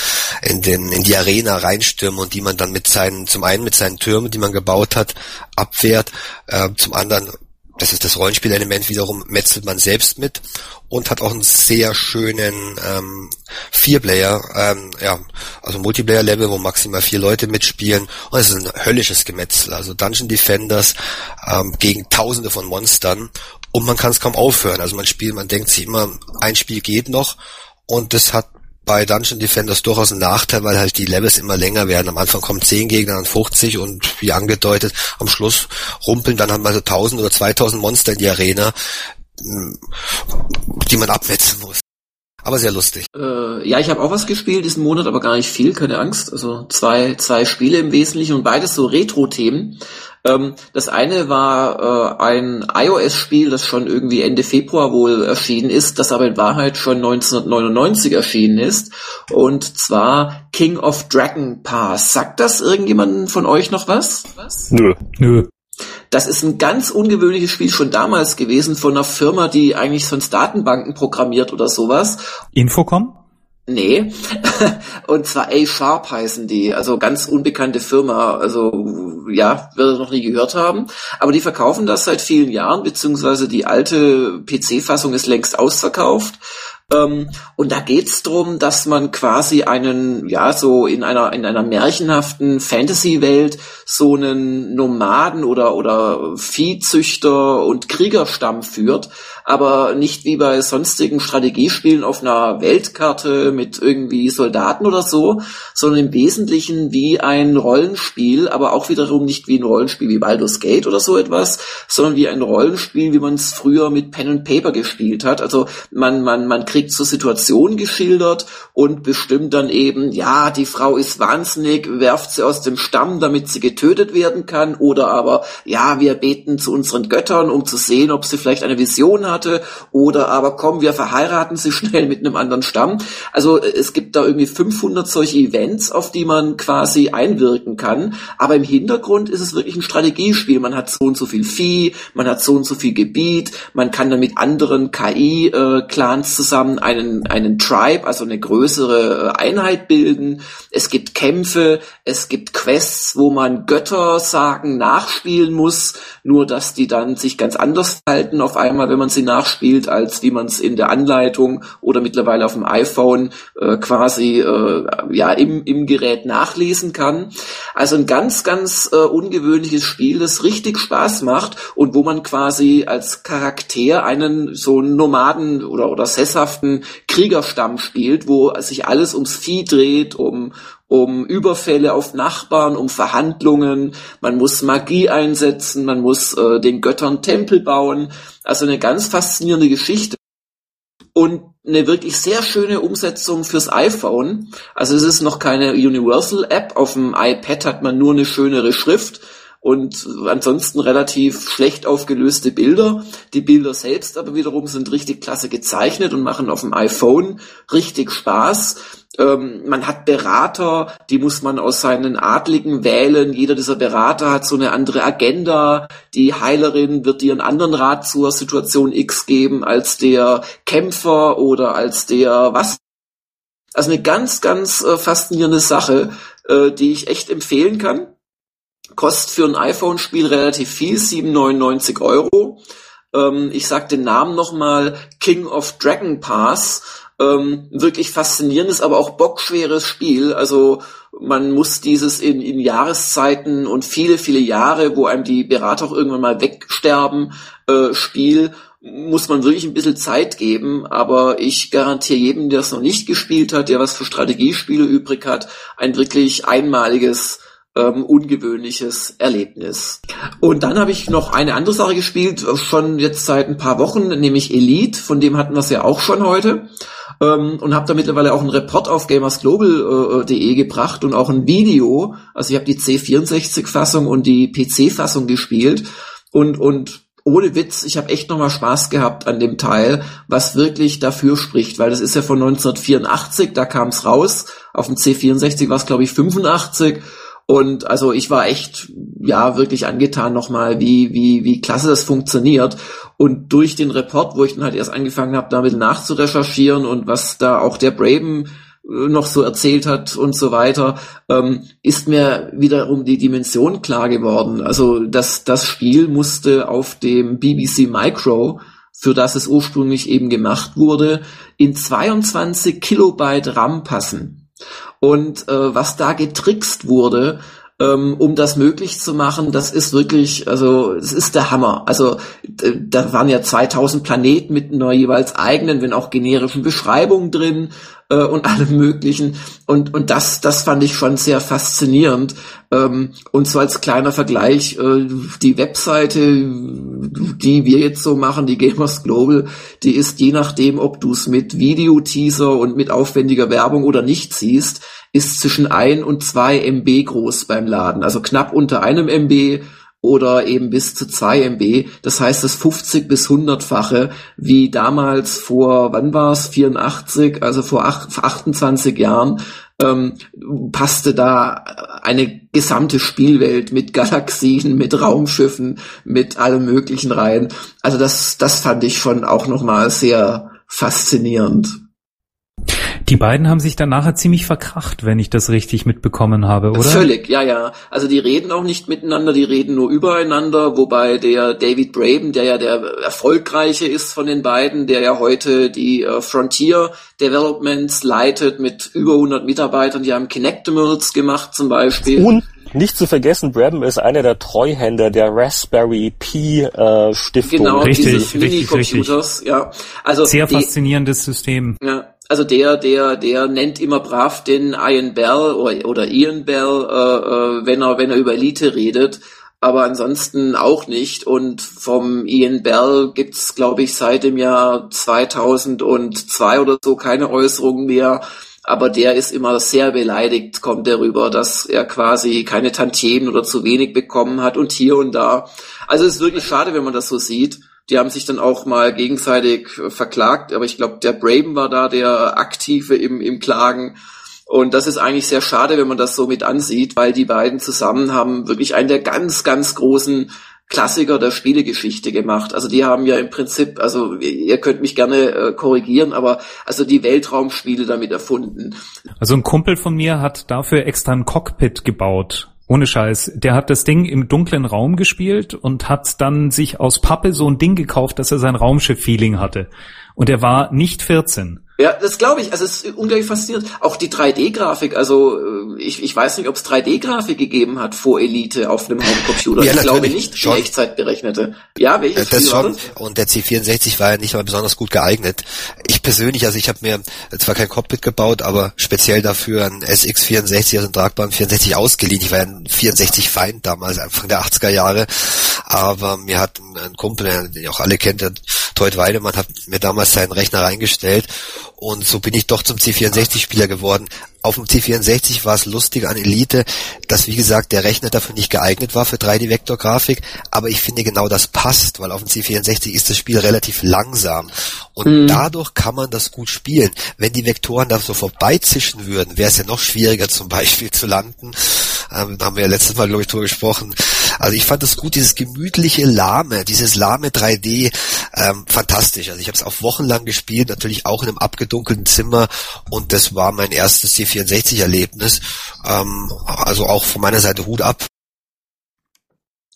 in den in die Arena reinstürmen und die man dann mit seinen zum einen mit seinen Türmen, die man gebaut hat, abwehrt, äh, zum anderen das ist das Rollenspielelement wiederum, metzelt man selbst mit und hat auch einen sehr schönen ähm, Vier-Player, ähm, ja, also Multiplayer-Level, wo maximal vier Leute mitspielen und es ist ein höllisches Gemetzel, also Dungeon Defenders ähm, gegen tausende von Monstern und man kann es kaum aufhören, also man spielt, man denkt sich immer, ein Spiel geht noch und das hat bei Dungeon Defenders durchaus ein Nachteil, weil halt die Levels immer länger werden. Am Anfang kommen 10 Gegner, dann 50 und wie angedeutet, am Schluss rumpeln dann halt mal so 1000 oder 2000 Monster in die Arena, die man abwetzen muss. Aber sehr lustig. Äh, ja, ich habe auch was gespielt diesen Monat, aber gar nicht viel, keine Angst. Also zwei, zwei Spiele im Wesentlichen und beides so Retro-Themen. Ähm, das eine war äh, ein iOS-Spiel, das schon irgendwie Ende Februar wohl erschienen ist, das aber in Wahrheit schon 1999 erschienen ist. Und zwar King of Dragon Pass. Sagt das irgendjemanden von euch noch was? was? Nö. Nö. Das ist ein ganz ungewöhnliches Spiel schon damals gewesen von einer Firma, die eigentlich sonst Datenbanken programmiert oder sowas. Infocom? Nee. und zwar A-Sharp heißen die, also ganz unbekannte Firma, also ja, wird noch nie gehört haben. Aber die verkaufen das seit vielen Jahren, beziehungsweise die alte PC-Fassung ist längst ausverkauft. Ähm, und da geht's drum, dass man quasi einen, ja, so in einer, in einer märchenhaften Fantasy-Welt so einen Nomaden oder, oder Viehzüchter und Kriegerstamm führt, aber nicht wie bei sonstigen Strategiespielen auf einer Weltkarte mit irgendwie Soldaten oder so, sondern im Wesentlichen wie ein Rollenspiel, aber auch wiederum nicht wie ein Rollenspiel wie Baldur's Gate oder so etwas, sondern wie ein Rollenspiel, wie man es früher mit Pen and Paper gespielt hat. Also man, man, man kriegt kriegt so Situationen geschildert und bestimmt dann eben, ja, die Frau ist wahnsinnig, werft sie aus dem Stamm, damit sie getötet werden kann oder aber, ja, wir beten zu unseren Göttern, um zu sehen, ob sie vielleicht eine Vision hat Monate oder aber komm, wir verheiraten sie schnell mit einem anderen Stamm. Also es gibt da irgendwie 500 solche Events, auf die man quasi einwirken kann. Aber im Hintergrund ist es wirklich ein Strategiespiel. Man hat so und so viel Vieh, man hat so und so viel Gebiet, man kann dann mit anderen KI-Clans äh, zusammen einen, einen Tribe, also eine größere äh, Einheit bilden. Es gibt Kämpfe, es gibt Quests, wo man Göttersagen nachspielen muss, nur dass die dann sich ganz anders verhalten auf einmal, wenn man sie nachspielt, als wie man es in der Anleitung oder mittlerweile auf dem iPhone äh, quasi äh, ja im, im Gerät nachlesen kann. Also ein ganz, ganz äh, ungewöhnliches Spiel, das richtig Spaß macht und wo man quasi als Charakter einen so einen Nomaden oder, oder sesshaften Kriegerstamm spielt, wo sich alles ums Vieh dreht, um, um Überfälle auf Nachbarn, um Verhandlungen, man muss Magie einsetzen, man muss äh, den Göttern Tempel bauen. Also eine ganz faszinierende Geschichte. Und eine wirklich sehr schöne Umsetzung fürs iPhone. Also es ist noch keine Universal App. Auf dem iPad hat man nur eine schönere Schrift und ansonsten relativ schlecht aufgelöste Bilder. Die Bilder selbst aber wiederum sind richtig klasse gezeichnet und machen auf dem iPhone richtig Spaß. Ähm, man hat Berater, die muss man aus seinen Adligen wählen. Jeder dieser Berater hat so eine andere Agenda. Die Heilerin wird dir einen anderen Rat zur Situation X geben als der Kämpfer oder als der was. Also eine ganz, ganz äh, faszinierende Sache, äh, die ich echt empfehlen kann Kostet für ein iPhone-Spiel relativ viel, 7,99 Euro. Ähm, ich sag den Namen nochmal, King of Dragon Pass. Ähm, wirklich faszinierendes, aber auch bockschweres Spiel. Also man muss dieses in, in Jahreszeiten und viele, viele Jahre, wo einem die Berater auch irgendwann mal wegsterben, äh, Spiel, muss man wirklich ein bisschen Zeit geben, aber ich garantiere jedem, der es noch nicht gespielt hat, der was für Strategiespiele übrig hat, ein wirklich einmaliges ähm, ungewöhnliches Erlebnis. Und dann habe ich noch eine andere Sache gespielt, schon jetzt seit ein paar Wochen, nämlich Elite, von dem hatten wir es ja auch schon heute. Ähm, und habe da mittlerweile auch einen Report auf gamersglobal.de äh, gebracht und auch ein Video. Also ich habe die C64-Fassung und die PC-Fassung gespielt und, und ohne Witz, ich habe echt nochmal Spaß gehabt an dem Teil, was wirklich dafür spricht, weil das ist ja von 1984, da kam es raus. Auf dem C64 war es, glaube ich, 85 und also ich war echt, ja, wirklich angetan nochmal, wie, wie, wie klasse das funktioniert. Und durch den Report, wo ich dann halt erst angefangen habe, damit nachzurecherchieren und was da auch der Braben äh, noch so erzählt hat und so weiter, ähm, ist mir wiederum die Dimension klar geworden. Also das, das Spiel musste auf dem BBC Micro, für das es ursprünglich eben gemacht wurde, in 22 Kilobyte RAM passen. Und äh, was da getrickst wurde, ähm, um das möglich zu machen, das ist wirklich, also es ist der Hammer. Also da waren ja 2000 Planeten mit einer jeweils eigenen, wenn auch generischen Beschreibungen drin äh, und allem Möglichen. Und und das das fand ich schon sehr faszinierend. Ähm, und so als kleiner Vergleich, äh, die Webseite, die wir jetzt so machen, die Gamers Global, die ist je nachdem, ob du es mit Videoteaser und mit aufwendiger Werbung oder nicht siehst, ist zwischen ein und zwei MB groß beim Laden. Also knapp unter einem MB oder eben bis zu zwei MB. Das heißt, das 50 bis 100-fache, wie damals vor, wann war es, 84, also vor 28 Jahren, ähm, passte da eine gesamte Spielwelt mit Galaxien, mit Raumschiffen, mit allem Möglichen rein. Also das, das fand ich schon auch nochmal sehr faszinierend. Die beiden haben sich dann nachher ziemlich verkracht, wenn ich das richtig mitbekommen habe, oder? Völlig, ja, ja. Also die reden auch nicht miteinander, die reden nur übereinander, wobei der David Braben, der ja der erfolgreiche ist von den beiden, der ja heute die äh, Frontier Developments leitet mit über 100 Mitarbeitern, die haben Kinectimals gemacht zum Beispiel. Und nicht zu vergessen, Braben ist einer der Treuhänder der Raspberry Pi äh, Stiftung. Genau, richtig, richtig, richtig. Ja, also sehr die, faszinierendes System. Ja, also der, der, der nennt immer brav den Ian Bell oder, oder Ian Bell, äh, äh, wenn er, wenn er über Elite redet, aber ansonsten auch nicht. Und vom Ian Bell gibt's, glaube ich, seit dem Jahr 2002 oder so keine Äußerungen mehr. Aber der ist immer sehr beleidigt, kommt darüber, dass er quasi keine Tantiemen oder zu wenig bekommen hat und hier und da. Also es ist wirklich schade, wenn man das so sieht Die haben sich dann auch mal gegenseitig äh, verklagt, aber ich glaube, der Braben war da der Aktive im, im Klagen. Und das ist eigentlich sehr schade, wenn man das so mit ansieht, weil die beiden zusammen haben wirklich einen der ganz, ganz großen Klassiker der Spielegeschichte gemacht. Also die haben ja im Prinzip, also ihr könnt mich gerne äh, korrigieren, aber also die Weltraumspiele damit erfunden. Also ein Kumpel von mir hat dafür extra ein Cockpit gebaut. Ohne Scheiß. Der hat das Ding im dunklen Raum gespielt und hat dann sich aus Pappe so ein Ding gekauft, dass er sein Raumschiff-Feeling hatte. Und er war nicht 14. Ja, das glaube ich. Also es ist unglaublich faszinierend. Auch die 3D-Grafik. Also äh, ich, ich weiß nicht, ob es 3D-Grafik gegeben hat vor Elite auf einem Homecomputer. Ja, ich glaube nicht, schon. die Echtzeit berechnete. Ja, welches das Spiel schon. das? Und der C64 war ja nicht mal besonders gut geeignet. Ich persönlich, also ich habe mir zwar kein Cockpit gebaut, aber speziell dafür ein SX64, also einen tragbaren 64 ausgeliehen. Ich war ja ein 64-Feind damals, Anfang der 80er Jahre. Aber mir hat ein, ein Kumpel, den ihr auch alle kennt, Teut Weidemann, hat mir damals seinen Rechner reingestellt und so bin ich doch zum C64-Spieler geworden. Auf dem C64 war es lustig an Elite, dass wie gesagt der Rechner dafür nicht geeignet war für 3D-Vektorgrafik, aber ich finde genau das passt, weil auf dem C64 ist das Spiel relativ langsam und dadurch kann man das gut spielen. Wenn die Vektoren da so vorbeizischen würden, wäre es ja noch schwieriger zum Beispiel zu landen. Ähm, haben wir ja letztes Mal, glaube ich, drüber gesprochen. Also ich fand das gut, dieses gemütliche Lahme, dieses lahme 3D, ähm, fantastisch. Also ich habe es auch wochenlang gespielt, natürlich auch in einem abgedunkelten Zimmer und das war mein erstes C64-Erlebnis. Ähm, also auch von meiner Seite Hut ab.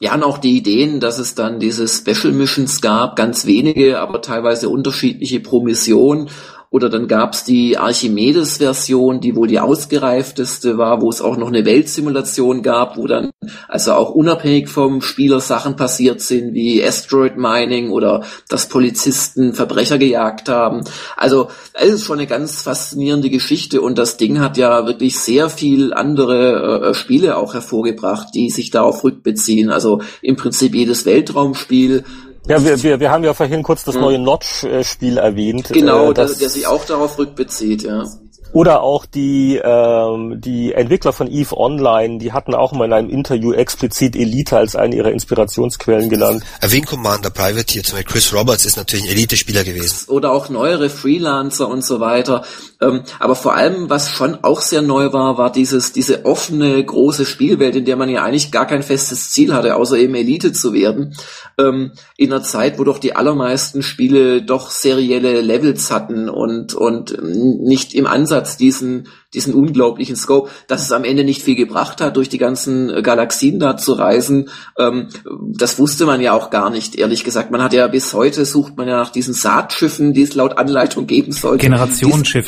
Ja, und auch die Ideen, dass es dann diese Special Missions gab, ganz wenige, aber teilweise unterschiedliche pro Mission. Oder dann gab's die Archimedes-Version, die wohl die ausgereifteste war, wo es auch noch eine Weltsimulation gab, wo dann also auch unabhängig vom Spieler Sachen passiert sind, wie Asteroid Mining oder dass Polizisten Verbrecher gejagt haben. Also es ist schon eine ganz faszinierende Geschichte und das Ding hat ja wirklich sehr viel andere äh, Spiele auch hervorgebracht, die sich darauf rückbeziehen. Also im Prinzip jedes Weltraumspiel Ja, wir, wir, wir haben ja vorhin kurz das neue Notch-Spiel erwähnt. Genau, äh, der, das, der sich auch darauf rückbezieht, ja. Oder auch die, ähm, die Entwickler von EVE Online, die hatten auch mal in einem Interview explizit Elite als eine ihrer Inspirationsquellen genannt. Wing Commander Privateer, zum Beispiel Chris Roberts ist natürlich ein Elite-Spieler gewesen. Oder auch neuere Freelancer und so weiter. Ähm, aber vor allem, was schon auch sehr neu war, war dieses, diese offene, große Spielwelt, in der man ja eigentlich gar kein festes Ziel hatte, außer eben Elite zu werden. Ähm, in einer Zeit, wo doch die allermeisten Spiele doch serielle Levels hatten und, und nicht im Ansatz diesen, diesen unglaublichen Scope, dass es am Ende nicht viel gebracht hat, durch die ganzen äh, Galaxien da zu reisen. Ähm, das wusste man ja auch gar nicht, ehrlich gesagt. Man hat ja bis heute sucht man ja nach diesen Saatschiffen, die es laut Anleitung geben sollte.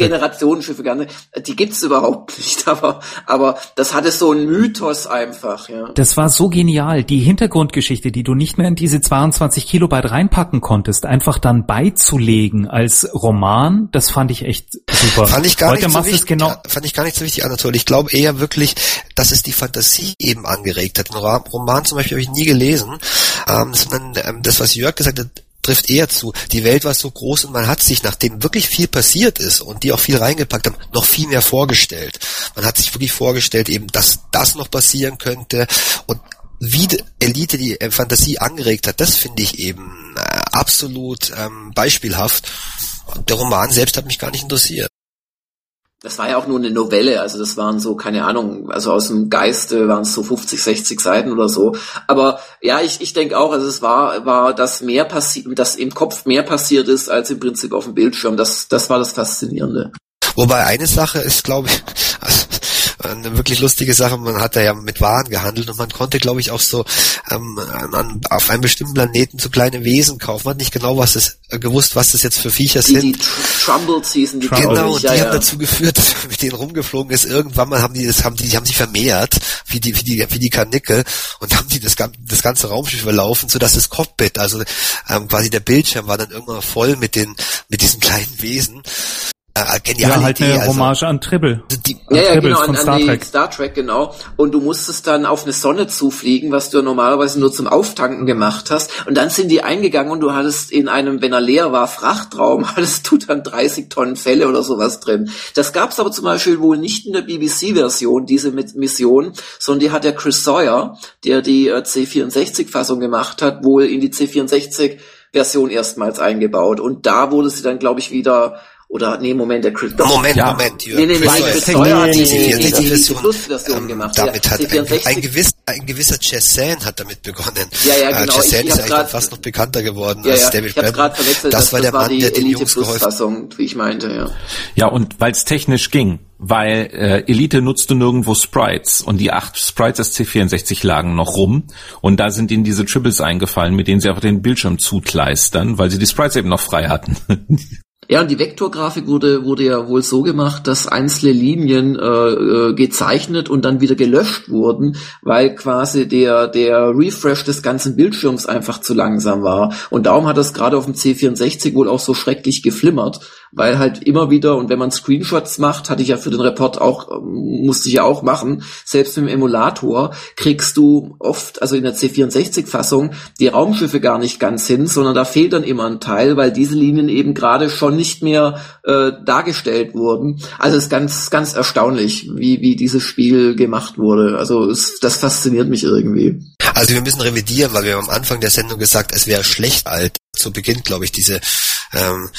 Generationsschiffe. Gerne. Die gibt's überhaupt nicht, aber, aber das hatte so einen Mythos einfach, ja. Das war so genial. Die Hintergrundgeschichte, die du nicht mehr in diese 22 Kilobyte reinpacken konntest, einfach dann beizulegen als Roman, das fand ich echt super. Fand ich gar Heute nicht so machst wichtig, genau. Fand ich gar nicht so wichtig, Anatol. Ich glaube eher wirklich, dass es die Fantasie eben angeregt hat. Ein Roman zum Beispiel habe ich nie gelesen, ähm, sondern ähm, das, was Jörg gesagt hat, trifft eher zu. Die Welt war so groß und man hat sich, nachdem wirklich viel passiert ist und die auch viel reingepackt haben, noch viel mehr vorgestellt. Man hat sich wirklich vorgestellt, eben, dass das noch passieren könnte und wie die Elite die äh, Fantasie angeregt hat, das finde ich eben äh, absolut ähm, beispielhaft. Der Roman selbst hat mich gar nicht interessiert. Das war ja auch nur eine Novelle, also das waren so, keine Ahnung, also aus dem Geiste waren es so 50, 60 Seiten oder so. Aber ja, ich, ich denke auch, also es war, war, dass mehr passiert, dass im Kopf mehr passiert ist, als im Prinzip auf dem Bildschirm. Das, das war das Faszinierende. Wobei eine Sache ist, glaube ich, also eine wirklich lustige Sache, man hat da ja mit Waren gehandelt und man konnte, glaube ich, auch so ähm, an, auf einem bestimmten Planeten so kleine Wesen kaufen. Man hat nicht genau was das, äh, gewusst, was das jetzt für Viecher Die, die sind. Trumbull Season, die Genau, glaub und die ja, haben ja. dazu geführt, dass man mit denen rumgeflogen ist. Irgendwann mal haben die das, haben die, die haben sich vermehrt, wie die, wie die, wie die Karnickel, und haben die das, das ganze Raumschiff überlaufen, so dass das Cockpit, also ähm, quasi der Bildschirm war dann irgendwann voll mit den, mit diesen kleinen Wesen. Äh, geniale Ja, halt Idee, eine also, Hommage an Tribble. die, Ja, ja, Tribble genau, von an, Star an die Trek. Star Trek, genau. Und du musstest dann auf eine Sonne zufliegen, was du ja normalerweise nur zum Auftanken gemacht hast. Und dann sind die eingegangen und du hattest in einem, wenn er leer war, Frachtraum, hattest du dann 30 Tonnen Fälle oder sowas drin. Das gab's aber zum Beispiel wohl nicht in der BBC-Version, diese Mission, sondern die hat der Chris Sawyer, der die äh, C64-Fassung gemacht hat, wohl in die C64 Version erstmals eingebaut. Und da wurde sie dann, glaube ich, wieder oder nee, Moment, der Chris Doch, Moment, ja. Moment. Nee, nee, nee, Chris, Sawyer hat die die, die, die, Version, Plus-Version ähm, gemacht. Damit ja, hat ein, C64 ein, gewiss, ein gewisser Chessan hat damit begonnen. Ja, ja, genau. Äh, Ich- ich ist eigentlich fast noch bekannter geworden ja, als ja, David verwechselt, Das das, war der das war Mann, die der den Elite Jungs geholfen Fassung, wie ich meinte, ja. Ja, und weil es technisch ging, weil äh, Elite nutzte nirgendwo Sprites und die acht Sprites des C64 lagen noch rum und da sind ihnen diese Tribbles eingefallen, mit denen sie einfach den Bildschirm zukleistern, weil sie die Sprites eben noch frei hatten. Ja, und die Vektorgrafik wurde, wurde ja wohl so gemacht, dass einzelne Linien äh, äh, gezeichnet und dann wieder gelöscht wurden, weil quasi der, der Refresh des ganzen Bildschirms einfach zu langsam war. Und darum hat das gerade auf dem C64 wohl auch so schrecklich geflimmert, weil halt immer wieder, und wenn man Screenshots macht, hatte ich ja für den Report auch, ähm, musste ich ja auch machen, selbst dem Emulator, kriegst du oft, also in der C64-Fassung, die Raumschiffe gar nicht ganz hin, sondern da fehlt dann immer ein Teil, weil diese Linien eben gerade schon nicht mehr äh, dargestellt wurden. Also ist ganz, ganz erstaunlich, wie, wie dieses Spiel gemacht wurde. Also es, das fasziniert mich irgendwie. Also wir müssen revidieren, weil wir am Anfang der Sendung gesagt, es wäre schlecht alt. So beginnt, glaube ich, diese ähm,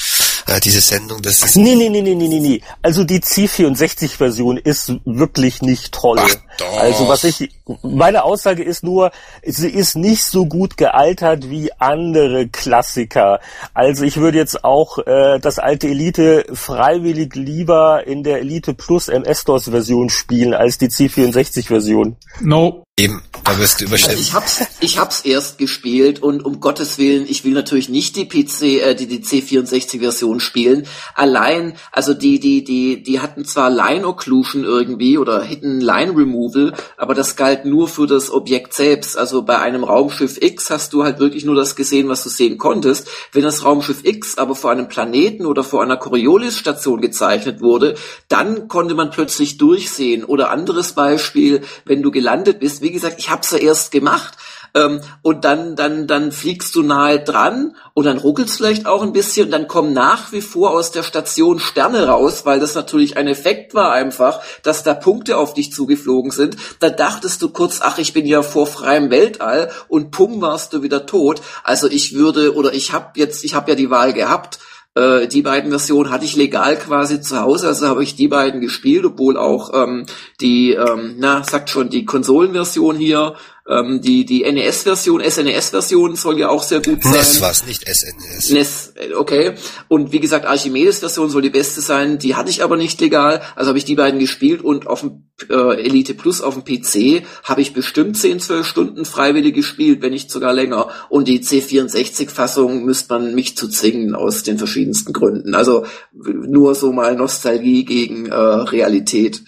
äh, diese Sendung. Das ist Nee, nee, nee, nee, nee, nee, nee. Also die C64-Version ist wirklich nicht toll. Ach doch. Also was ich, meine Aussage ist nur, sie ist nicht so gut gealtert wie andere Klassiker. Also ich würde jetzt auch äh, das alte Elite freiwillig lieber in der Elite Plus MS-DOS-Version spielen als die C64-Version. No. Eben, da wirst du überstimmt. Ich hab's, ich hab's erst gespielt und um Gottes Willen, ich will natürlich nicht die PC, äh, die, die C64-Version spielen. Allein, also die, die, die, die hatten zwar Line Occlusion irgendwie oder Hidden Line Removal, aber das galt nur für das Objekt selbst. Also bei einem Raumschiff X hast du halt wirklich nur das gesehen, was du sehen konntest. Wenn das Raumschiff X aber vor einem Planeten oder vor einer Coriolis-Station gezeichnet wurde, dann konnte man plötzlich durchsehen. Oder anderes Beispiel, wenn du gelandet bist, wie gesagt, ich hab's ja erst gemacht, ähm, und dann, dann, dann fliegst du nahe dran und dann ruckelst vielleicht auch ein bisschen und dann kommen nach wie vor aus der Station Sterne raus, weil das natürlich ein Effekt war einfach, dass da Punkte auf dich zugeflogen sind. Da dachtest du kurz, ach, ich bin ja vor freiem Weltall und pum warst du wieder tot. Also ich würde, oder ich habe jetzt, ich habe ja die Wahl gehabt, äh, die beiden Versionen hatte ich legal quasi zu Hause, also habe ich die beiden gespielt, obwohl auch ähm, die, ähm, na, sagt schon, die Konsolenversion hier, ähm, die, die NES-Version, SNES-Version soll ja auch sehr gut sein. NES war's, nicht SNS. NES, äh, okay. Und wie gesagt, Archimedes-Version soll die beste sein, die hatte ich aber nicht legal, also habe ich die beiden gespielt und auf dem äh, Elite Plus auf dem PC habe ich bestimmt 10, 12 Stunden freiwillig gespielt, wenn nicht sogar länger. Und die C64-Fassung müsste man mich zu zwingen aus den verschiedensten Gründen. Also nur so mal Nostalgie gegen äh, Realität.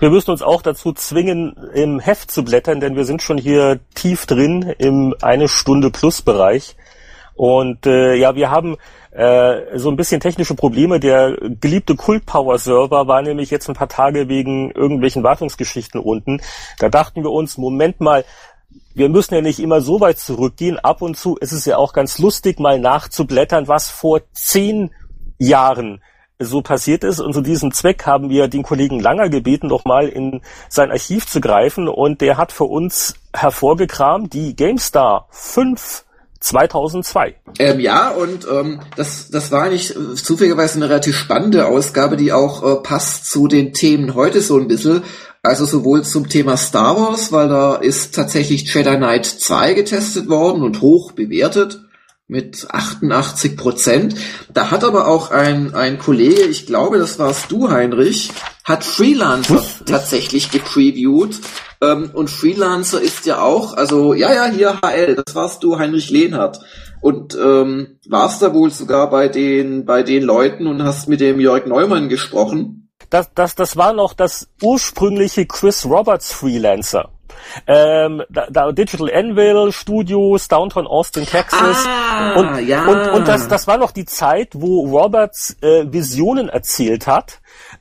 Wir müssen uns auch dazu zwingen, im Heft zu blättern, denn wir sind schon hier tief drin im eine Stunde Plus Bereich. Und äh, ja, wir haben äh, so ein bisschen technische Probleme. Der geliebte Kult Power Server war nämlich jetzt ein paar Tage wegen irgendwelchen Wartungsgeschichten unten. Da dachten wir uns, Moment mal, wir müssen ja nicht immer so weit zurückgehen. Ab und zu ist es ja auch ganz lustig, mal nachzublättern, was vor zehn Jahren so passiert ist. Und zu diesem Zweck haben wir den Kollegen Langer gebeten, doch mal in sein Archiv zu greifen. Und der hat für uns hervorgekramt die GameStar 5 2002. Ähm, ja, und ähm, das, das war eigentlich äh, zufälligerweise eine relativ spannende Ausgabe, die auch äh, passt zu den Themen heute so ein bisschen. Also sowohl zum Thema Star Wars, weil da ist tatsächlich Jedi Knight 2 getestet worden und hoch bewertet mit 88 Prozent. Da hat aber auch ein, ein Kollege, ich glaube, das warst du, Heinrich, hat Freelancer tatsächlich gepreviewt. Ähm, und Freelancer ist ja auch, also, ja, ja, hier HL, das warst du, Heinrich Lehnhardt. Und ähm, warst da wohl sogar bei den, bei den Leuten und hast mit dem Jörg Neumann gesprochen. Das, das, das war noch das ursprüngliche Chris Roberts Freelancer. Ähm, Digital Anvil Studios, Downtown Austin, Texas. Ah, und, ja. und, und das, das war noch die Zeit, wo Roberts äh, Visionen erzählt hat,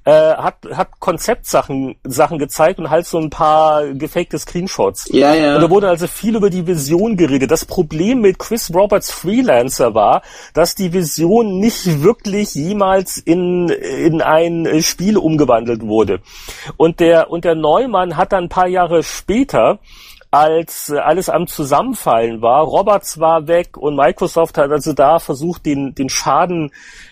äh, hat, hat Konzeptsachen Sachen gezeigt und halt so ein paar gefakte Screenshots. Ja, ja. Und da wurde also viel über die Vision geredet. Das Problem mit Chris Roberts Freelancer war, dass die Vision nicht wirklich jemals in, in ein Spiel umgewandelt wurde. Und der, und der Neumann hat dann ein paar Jahre später als alles am Zusammenfallen war, Roberts war weg und Microsoft hat also da versucht, den, den Schaden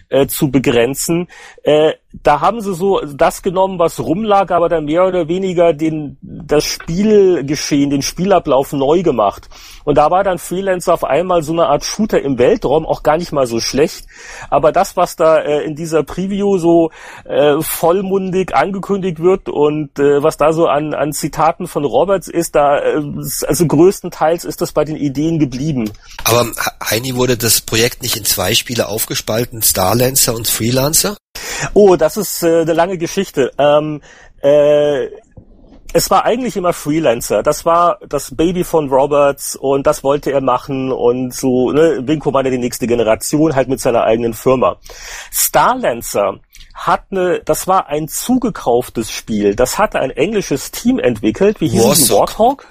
äh, zu begrenzen. Äh, da haben sie so das genommen, was rumlag, aber dann mehr oder weniger den, das Spielgeschehen, den Spielablauf neu gemacht. Und da war dann Freelancer auf einmal so eine Art Shooter im Weltraum, auch gar nicht mal so schlecht. Aber das, was da äh, in dieser Preview so äh, vollmundig angekündigt wird und äh, was da so an, an Zitaten von Roberts ist, da äh, also größtenteils ist das bei den Ideen geblieben. Aber Heini wurde das Projekt nicht in zwei Spiele aufgespalten, Starlancer und Freelancer? Oh, das ist äh, eine lange Geschichte. Ähm, äh, es war eigentlich immer Freelancer. Das war das Baby von Roberts und das wollte er machen und so, ne, Winko war ja die nächste Generation halt mit seiner eigenen Firma. Starlancer hat eine, das war ein zugekauftes Spiel. Das hatte ein englisches Team entwickelt. Wie hieß die Warthog?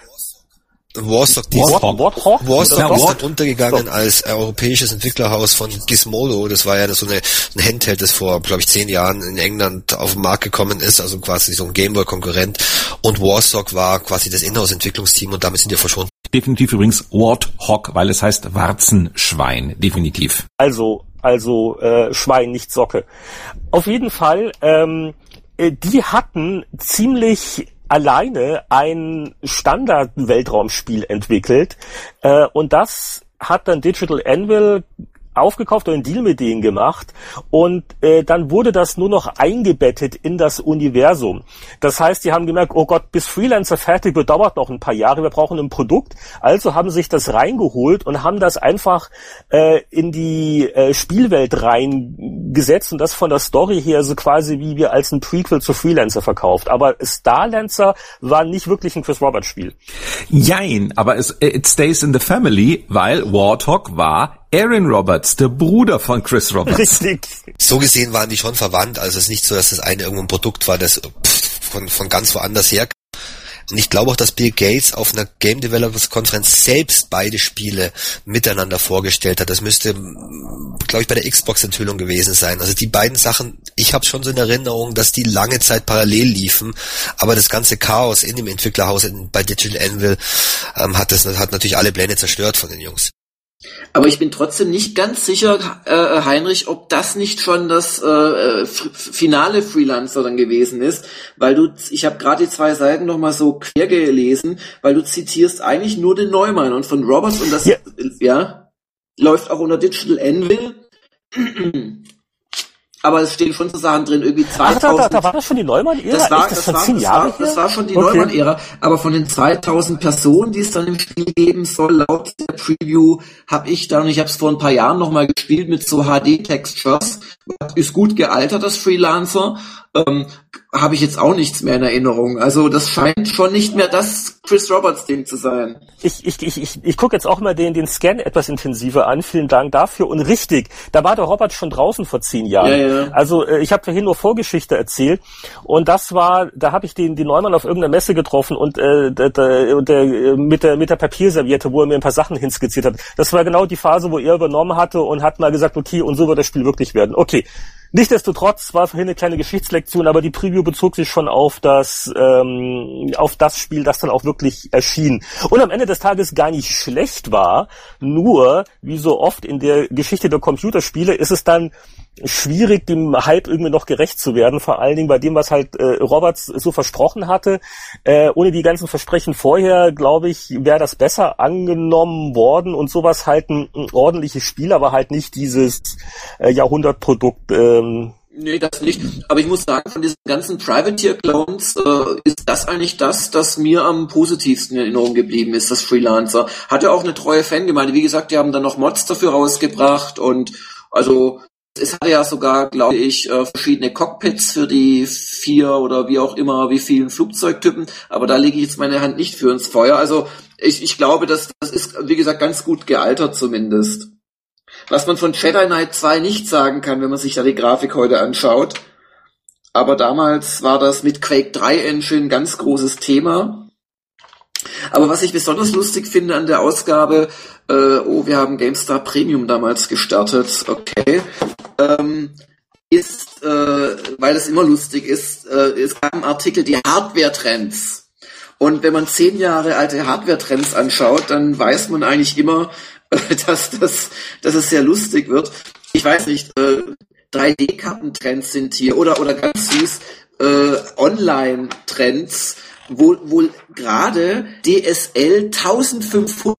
Warstock, die Warthog. Warthog? Warstock ist Warthog. dann untergegangen als europäisches Entwicklerhaus von Gizmodo. Das war ja so eine, ein Handheld, das vor, glaube ich, zehn Jahren in England auf den Markt gekommen ist, also quasi so ein Gameboy-Konkurrent. Und Warstock war quasi das Inhouse-Entwicklungsteam und damit sind wir verschwunden. Definitiv übrigens Warthog, weil es heißt Warzenschwein. Definitiv. Also, also äh, Schwein, nicht Socke. Auf jeden Fall, ähm, äh, die hatten ziemlich alleine ein Standard-Weltraumspiel entwickelt äh, und das hat dann Digital Anvil aufgekauft und einen Deal mit denen gemacht und äh, dann wurde das nur noch eingebettet in das Universum. Das heißt, die haben gemerkt, oh Gott, bis Freelancer fertig wird, dauert noch ein paar Jahre, wir brauchen ein Produkt. Also haben sich das reingeholt und haben das einfach äh, in die äh, Spielwelt reingesetzt und das von der Story her so quasi wie wir als ein Prequel zu Freelancer verkauft. Aber Starlancer war nicht wirklich ein Chris Roberts Spiel. Jein, aber es, it stays in the family, weil Warthog war Aaron Roberts, der Bruder von Chris Roberts. Richtig. So gesehen waren die schon verwandt, also es ist nicht so, dass das eine irgendwo ein Produkt war, das pff, von, von ganz woanders her. Und ich glaube auch, dass Bill Gates auf einer Game Developers Konferenz selbst beide Spiele miteinander vorgestellt hat. Das müsste, glaube ich, bei der Xbox-Enthüllung gewesen sein. Also die beiden Sachen, ich habe schon so in Erinnerung, dass die lange Zeit parallel liefen, aber das ganze Chaos in dem Entwicklerhaus in, bei Digital Anvil ähm, hat das hat natürlich alle Pläne zerstört von den Jungs. Aber ich bin trotzdem nicht ganz sicher, äh, Heinrich, ob das nicht schon das äh, f- finale Freelancer dann gewesen ist, weil du, ich habe gerade die zwei Seiten noch mal so quer gelesen, weil du zitierst eigentlich nur den Neumann und von Roberts und das, Ja. ja, läuft auch unter Digital Anvil. Aber es stehen schon so Sachen drin, irgendwie Ach, da, 2000. da, da war das schon die Neumann-Ära? Das war, das das, schon war, das, war, das war schon die Okay. Neumann-Ära, aber von den 2000 Personen, die es dann im Spiel geben soll, laut der Preview, habe ich dann, ich habe es vor ein paar Jahren nochmal gespielt mit so HD-Textures, ist gut gealtert, das Freelancer, ähm, habe ich jetzt auch nichts mehr in Erinnerung. Also das scheint schon nicht mehr das Chris Roberts-Ding zu sein. Ich, ich, ich, ich, ich gucke jetzt auch mal den, den Scan etwas intensiver an. Vielen Dank dafür. Und richtig, da war der Robert schon draußen vor zehn Jahren. Ja, ja. Also äh, ich habe vorhin nur Vorgeschichte erzählt. Und das war, da habe ich den, den Neumann auf irgendeiner Messe getroffen und äh, der, der, der, äh, mit, der, mit der Papierserviette, wo er mir ein paar Sachen hinskizziert hat. Das war genau die Phase, wo er übernommen hatte und hat mal gesagt, okay, und so wird das Spiel wirklich werden. Okay. Nichtsdestotrotz war vorhin eine kleine Geschichtslektion, aber die Preview bezog sich schon auf das ähm, auf das Spiel, das dann auch wirklich erschien und am Ende des Tages gar nicht schlecht war. Nur wie so oft in der Geschichte der Computerspiele ist es dann schwierig, dem Hype irgendwie noch gerecht zu werden. Vor allen Dingen bei dem, was halt äh, Roberts so versprochen hatte. Äh, ohne die ganzen Versprechen vorher, glaube ich, wäre das besser angenommen worden und sowas halt ein, ein ordentliches Spiel, aber halt nicht dieses äh, Jahrhundertprodukt. Ähm, Nee, das nicht. Aber ich muss sagen, von diesen ganzen Privateer-Clones äh, ist das eigentlich das, das mir am positivsten in Erinnerung geblieben ist, das Freelancer. Hatte auch eine treue Fangemeinde. Wie gesagt, die haben dann noch Mods dafür rausgebracht und also es hatte ja sogar, glaube ich, äh, verschiedene Cockpits für die vier oder wie auch immer, wie vielen Flugzeugtypen. Aber da lege ich jetzt meine Hand nicht für ins Feuer. Also ich, ich glaube, das, das ist, wie gesagt, ganz gut gealtert zumindest. Was man von Jedi Knight 2 nicht sagen kann, wenn man sich da die Grafik heute anschaut. Aber damals war das mit Quake 3 Engine ganz großes Thema. Aber was ich besonders lustig finde an der Ausgabe, äh, oh, wir haben GameStar Premium damals gestartet, okay, ähm, ist, äh, weil es immer lustig ist, äh, es gab einen Artikel, die Hardware-Trends. Und wenn man zehn Jahre alte Hardware-Trends anschaut, dann weiß man eigentlich immer, dass, das, dass es sehr lustig wird. Ich weiß nicht, äh, 3D-Kartentrends sind hier oder, oder ganz süß, äh, Online-Trends, wo wohl gerade DSL 1500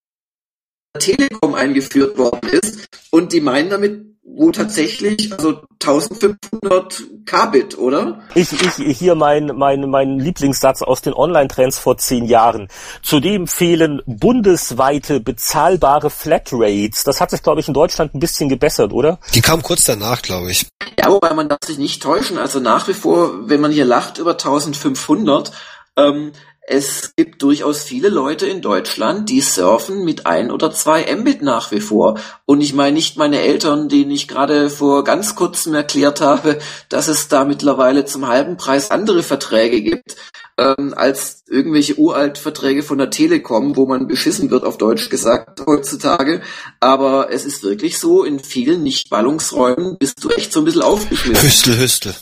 Telekom eingeführt worden ist und die meinen damit wohl tatsächlich, also 1500 Kbit, oder? Ich, ich, hier mein, mein, mein Lieblingssatz aus den Online-Trends vor zehn Jahren. Zudem fehlen bundesweite bezahlbare Flatrates. Das hat sich, glaube ich, in Deutschland ein bisschen gebessert, oder? Die kam kurz danach, glaube ich. Ja, wobei man darf sich nicht täuschen. Also nach wie vor, wenn man hier lacht über 1500, ähm, es gibt durchaus viele Leute in Deutschland, die surfen mit ein oder zwei Mbit nach wie vor. Und ich meine nicht meine Eltern, denen ich gerade vor ganz kurzem erklärt habe, dass es da mittlerweile zum halben Preis andere Verträge gibt, ähm, als irgendwelche uralt Verträge von der Telekom, wo man beschissen wird, auf Deutsch gesagt, heutzutage. Aber es ist wirklich so, in vielen Nicht-Ballungsräumen bist du echt so ein bisschen aufgeschmissen. Hüstel, Hüstel.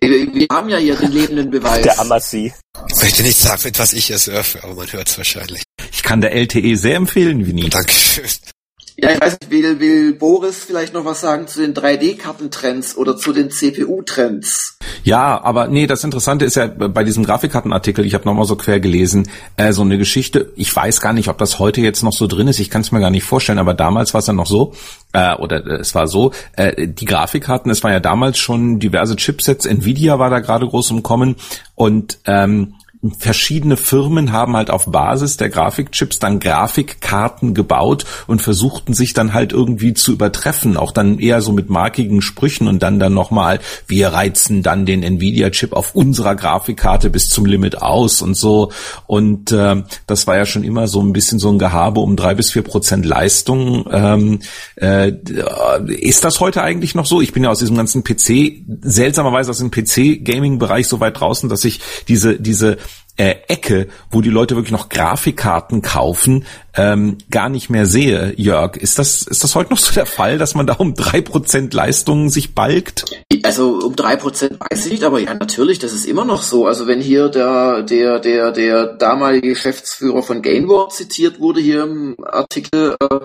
Wir haben ja hier den lebenden Beweis. Der Amassi. Ich möchte nicht sagen, mit was ich hier surfe, aber man hört es wahrscheinlich. Ich kann der LTE sehr empfehlen, Vinny. Dankeschön. Ja, ich weiß nicht, will, will Boris vielleicht noch was sagen zu den 3D-Kartentrends oder zu den CPU-Trends? Ja, aber nee, das Interessante ist ja bei diesem Grafikkartenartikel, ich habe nochmal so quer gelesen, äh, so eine Geschichte, ich weiß gar nicht, ob das heute jetzt noch so drin ist, ich kann es mir gar nicht vorstellen, aber damals war es ja noch so, äh, oder äh, es war so, äh, die Grafikkarten, es war ja damals schon diverse Chipsets, Nvidia war da gerade groß im Kommen. Und ähm, verschiedene Firmen haben halt auf Basis der Grafikchips dann Grafikkarten gebaut und versuchten sich dann halt irgendwie zu übertreffen, auch dann eher so mit markigen Sprüchen und dann dann nochmal, wir reizen dann den Nvidia-Chip auf unserer Grafikkarte bis zum Limit aus und so. Und äh, das war ja schon immer so ein bisschen so ein Gehabe um drei bis vier Prozent Leistung. Ähm, äh, ist das heute eigentlich noch so? Ich bin ja aus diesem ganzen PC, seltsamerweise aus dem PC-Gaming-Bereich so weit draußen, dass ich diese, diese äh, Ecke, wo die Leute wirklich noch Grafikkarten kaufen, ähm, gar nicht mehr sehe, Jörg. Ist das, ist das heute noch so der Fall, dass man da um drei Prozent Leistung sich balgt? Also um drei Prozent weiß ich nicht, aber ja, natürlich, das ist immer noch so. Also wenn hier der, der, der, der damalige Geschäftsführer von Gainward zitiert wurde hier im Artikel, äh,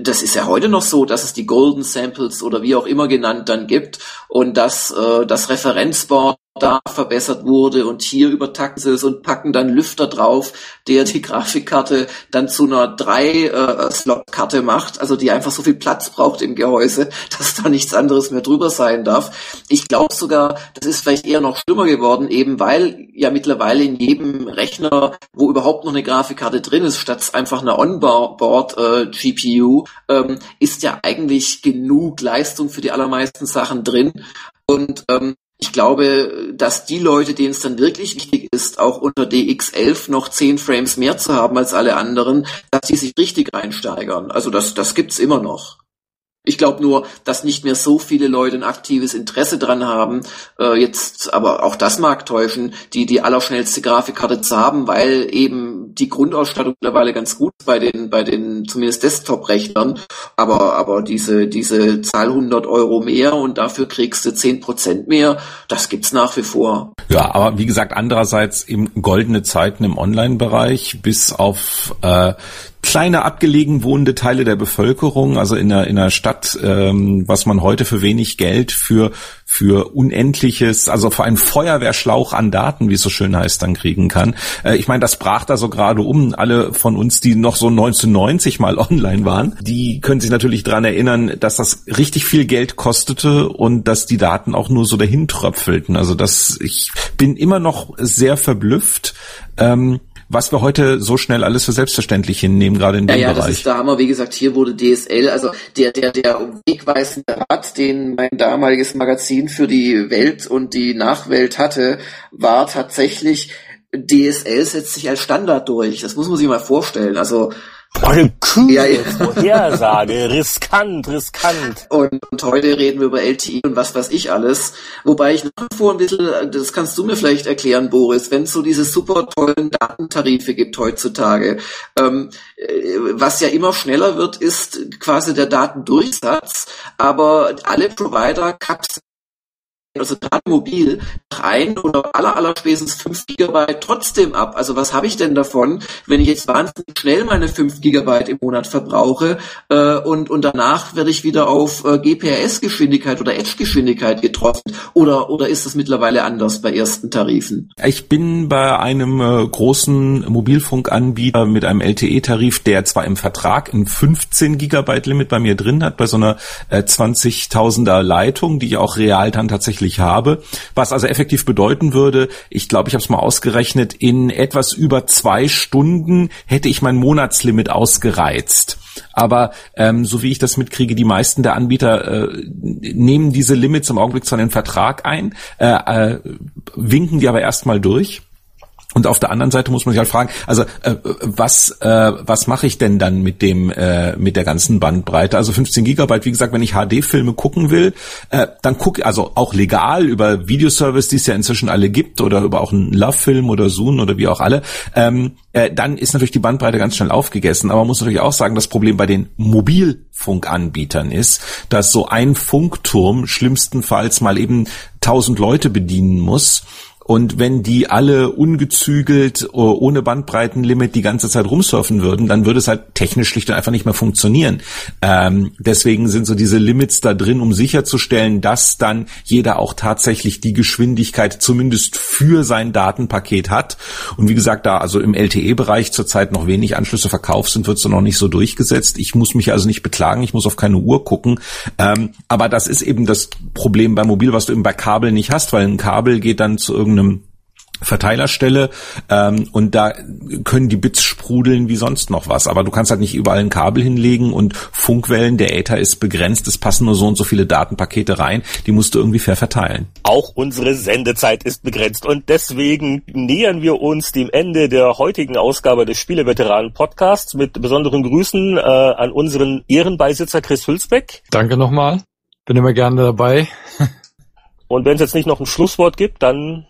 das ist ja heute noch so, dass es die Golden Samples oder wie auch immer genannt dann gibt und dass äh, das Referenzboard da verbessert wurde und hier übertakten sie es und packen dann Lüfter drauf, der die Grafikkarte dann zu einer drei äh, macht, also die einfach so viel Platz braucht im Gehäuse, dass da nichts anderes mehr drüber sein darf. Ich glaube sogar, das ist vielleicht eher noch schlimmer geworden, eben weil ja mittlerweile in jedem Rechner, wo überhaupt noch eine Grafikkarte drin ist, statt einfach einer Onboard äh, ähm, ist ja eigentlich genug Leistung für die allermeisten Sachen drin. Und ähm, ich glaube, dass die Leute, denen es dann wirklich wichtig ist, auch unter DX11 noch 10 Frames mehr zu haben als alle anderen, dass die sich richtig reinsteigern. Also das, das gibt's immer noch. Ich glaube nur, dass nicht mehr so viele Leute ein aktives Interesse dran haben, äh, jetzt, aber auch das mag täuschen, die die allerschnellste Grafikkarte zu haben, weil eben die Grundausstattung mittlerweile ganz gut bei den, bei den zumindest Desktop-Rechnern, aber, aber diese, diese Zahl 100 Euro mehr und dafür kriegst du 10 Prozent mehr, das gibt's nach wie vor. Ja, aber wie gesagt, andererseits eben goldene Zeiten im Online-Bereich bis auf äh, kleine abgelegen wohnende Teile der Bevölkerung, also in der, in der Stadt, ähm, was man heute für wenig Geld für, für unendliches, also für einen Feuerwehrschlauch an Daten, wie es so schön heißt, dann kriegen kann. Äh, ich meine, das brach da so gerade um. Alle von uns, die noch so 1990 mal online waren, die können sich natürlich dran erinnern, dass das richtig viel Geld kostete und dass die Daten auch nur so dahin tröpfelten. Also das, ich bin immer noch sehr verblüfft. Ähm, was wir heute so schnell alles für selbstverständlich hinnehmen, gerade in dem ja, ja, Bereich. Das ist der Hammer. Wie gesagt, hier wurde DSL, also der, der, der wegweisende Rat, den mein damaliges Magazin für die Welt und die Nachwelt hatte, war tatsächlich DSL setzt sich als Standard durch. Das muss man sich mal vorstellen. Also eine kühne ja, ja. Vorhersage, riskant, riskant. Und, und, heute reden wir über LTE und was weiß ich alles. Wobei ich nach wie vor ein bisschen, das kannst du mir vielleicht erklären, Boris, wenn es so diese super tollen Datentarife gibt heutzutage, ähm, äh, was ja immer schneller wird, ist quasi der Datendurchsatz, aber alle Provider kapseln also gerade mobil, nach ein oder aller, aller spätestens fünf Gigabyte trotzdem ab. Also was habe ich denn davon, wenn ich jetzt wahnsinnig schnell meine fünf Gigabyte im Monat verbrauche äh, und, und danach werde ich wieder auf äh, GPRS-Geschwindigkeit oder Edge-Geschwindigkeit getroffen? Oder, oder ist das mittlerweile anders bei ersten Tarifen? Ich bin bei einem äh, großen Mobilfunkanbieter mit einem LTE-Tarif, der zwar im Vertrag ein 15 Gigabyte Limit bei mir drin hat, bei so einer äh, 20.000er Leitung, die ich auch real dann tatsächlich habe. Was also effektiv bedeuten würde, ich glaube, ich habe es mal ausgerechnet, in etwas über zwei Stunden hätte ich mein Monatslimit ausgereizt. Aber ähm, so wie ich das mitkriege, die meisten der Anbieter äh, nehmen diese Limits im Augenblick zwar in den Vertrag ein, äh, äh, winken die aber erstmal durch. Und auf der anderen Seite muss man sich halt fragen, also äh, was äh, was mache ich denn dann mit dem äh, mit der ganzen Bandbreite? Also 15 Gigabyte, wie gesagt, wenn ich HD-Filme gucken will, äh, dann gucke also auch legal über Videoservice, die es ja inzwischen alle gibt, oder über auch einen Love-Film oder Zoom oder wie auch alle, ähm, äh, dann ist natürlich die Bandbreite ganz schnell aufgegessen. Aber man muss natürlich auch sagen, das Problem bei den Mobilfunkanbietern ist, dass so ein Funkturm schlimmstenfalls mal eben 1000 Leute bedienen muss und wenn die alle ungezügelt, äh, ohne Bandbreitenlimit die ganze Zeit rumsurfen würden, dann würde es halt technisch schlicht und einfach nicht mehr funktionieren. Ähm, deswegen sind so diese Limits da drin, um sicherzustellen, dass dann jeder auch tatsächlich die Geschwindigkeit zumindest für sein Datenpaket hat. Und wie gesagt, da also im LTE-Bereich zurzeit noch wenig Anschlüsse verkauft sind, wird es noch nicht so durchgesetzt. Ich muss mich also nicht beklagen, ich muss auf keine Uhr gucken. Ähm, aber das ist eben das Problem bei Mobil, was du eben bei Kabel nicht hast, weil ein Kabel geht dann zu irgendeinem irgendeinem Verteilerstelle ähm, und da können die Bits sprudeln wie sonst noch was. Aber du kannst halt nicht überall ein Kabel hinlegen und Funkwellen, der Äther ist begrenzt, es passen nur so und so viele Datenpakete rein, die musst du irgendwie fair verteilen. Auch unsere Sendezeit ist begrenzt und deswegen nähern wir uns dem Ende der heutigen Ausgabe des Spieleveteranen Podcasts mit besonderen Grüßen äh, an unseren Ehrenbeisitzer Chris Hülsbeck. Danke nochmal. Bin immer gerne dabei. und wenn es jetzt nicht noch ein Schlusswort gibt, dann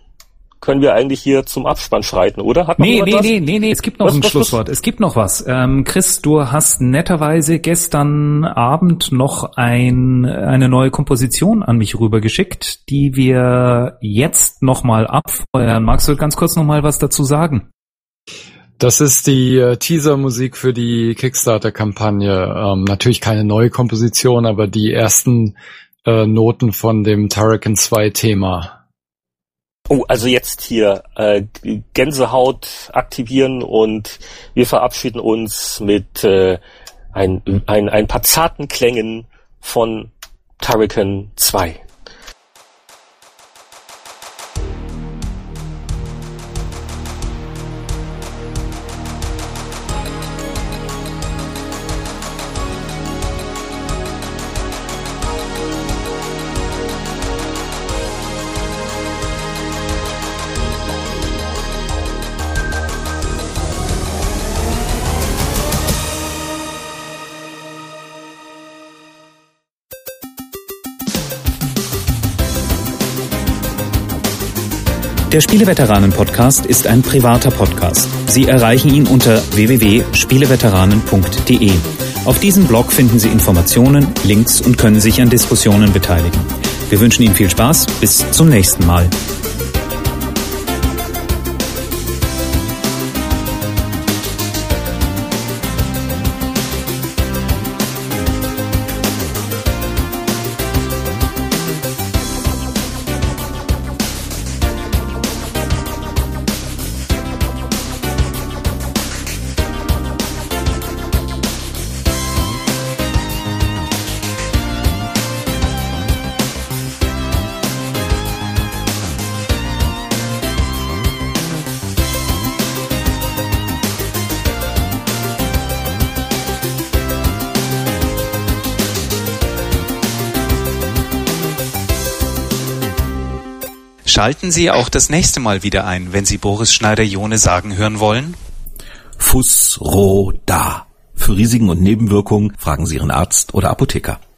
können wir eigentlich hier zum Abspann schreiten, oder? Hat nee, nee, nee, nee, nee, es gibt noch was, ein was, Schlusswort. Was? Es gibt noch was. Ähm, Chris, du hast netterweise gestern Abend noch ein, eine neue Komposition an mich rübergeschickt, die wir jetzt nochmal abfeuern. Magst du ganz kurz nochmal was dazu sagen? Das ist die äh, Teaser-Musik für die Kickstarter-Kampagne. Ähm, natürlich keine neue Komposition, aber die ersten äh, Noten von dem Turrican 2 Thema. Oh, also jetzt hier äh, Gänsehaut aktivieren und wir verabschieden uns mit äh, ein, ein, ein paar zarten Klängen von Turrican 2. Der Spieleveteranen-Podcast ist ein privater Podcast. Sie erreichen ihn unter www.spieleveteranen.de. Auf diesem Blog finden Sie Informationen, Links und können sich an Diskussionen beteiligen. Wir wünschen Ihnen viel Spaß. Bis zum nächsten Mal. Schalten Sie auch das nächste Mal wieder ein, wenn Sie Boris Schneider-Jone sagen hören wollen. Fuss, Ro, Da. Für Risiken und Nebenwirkungen fragen Sie Ihren Arzt oder Apotheker.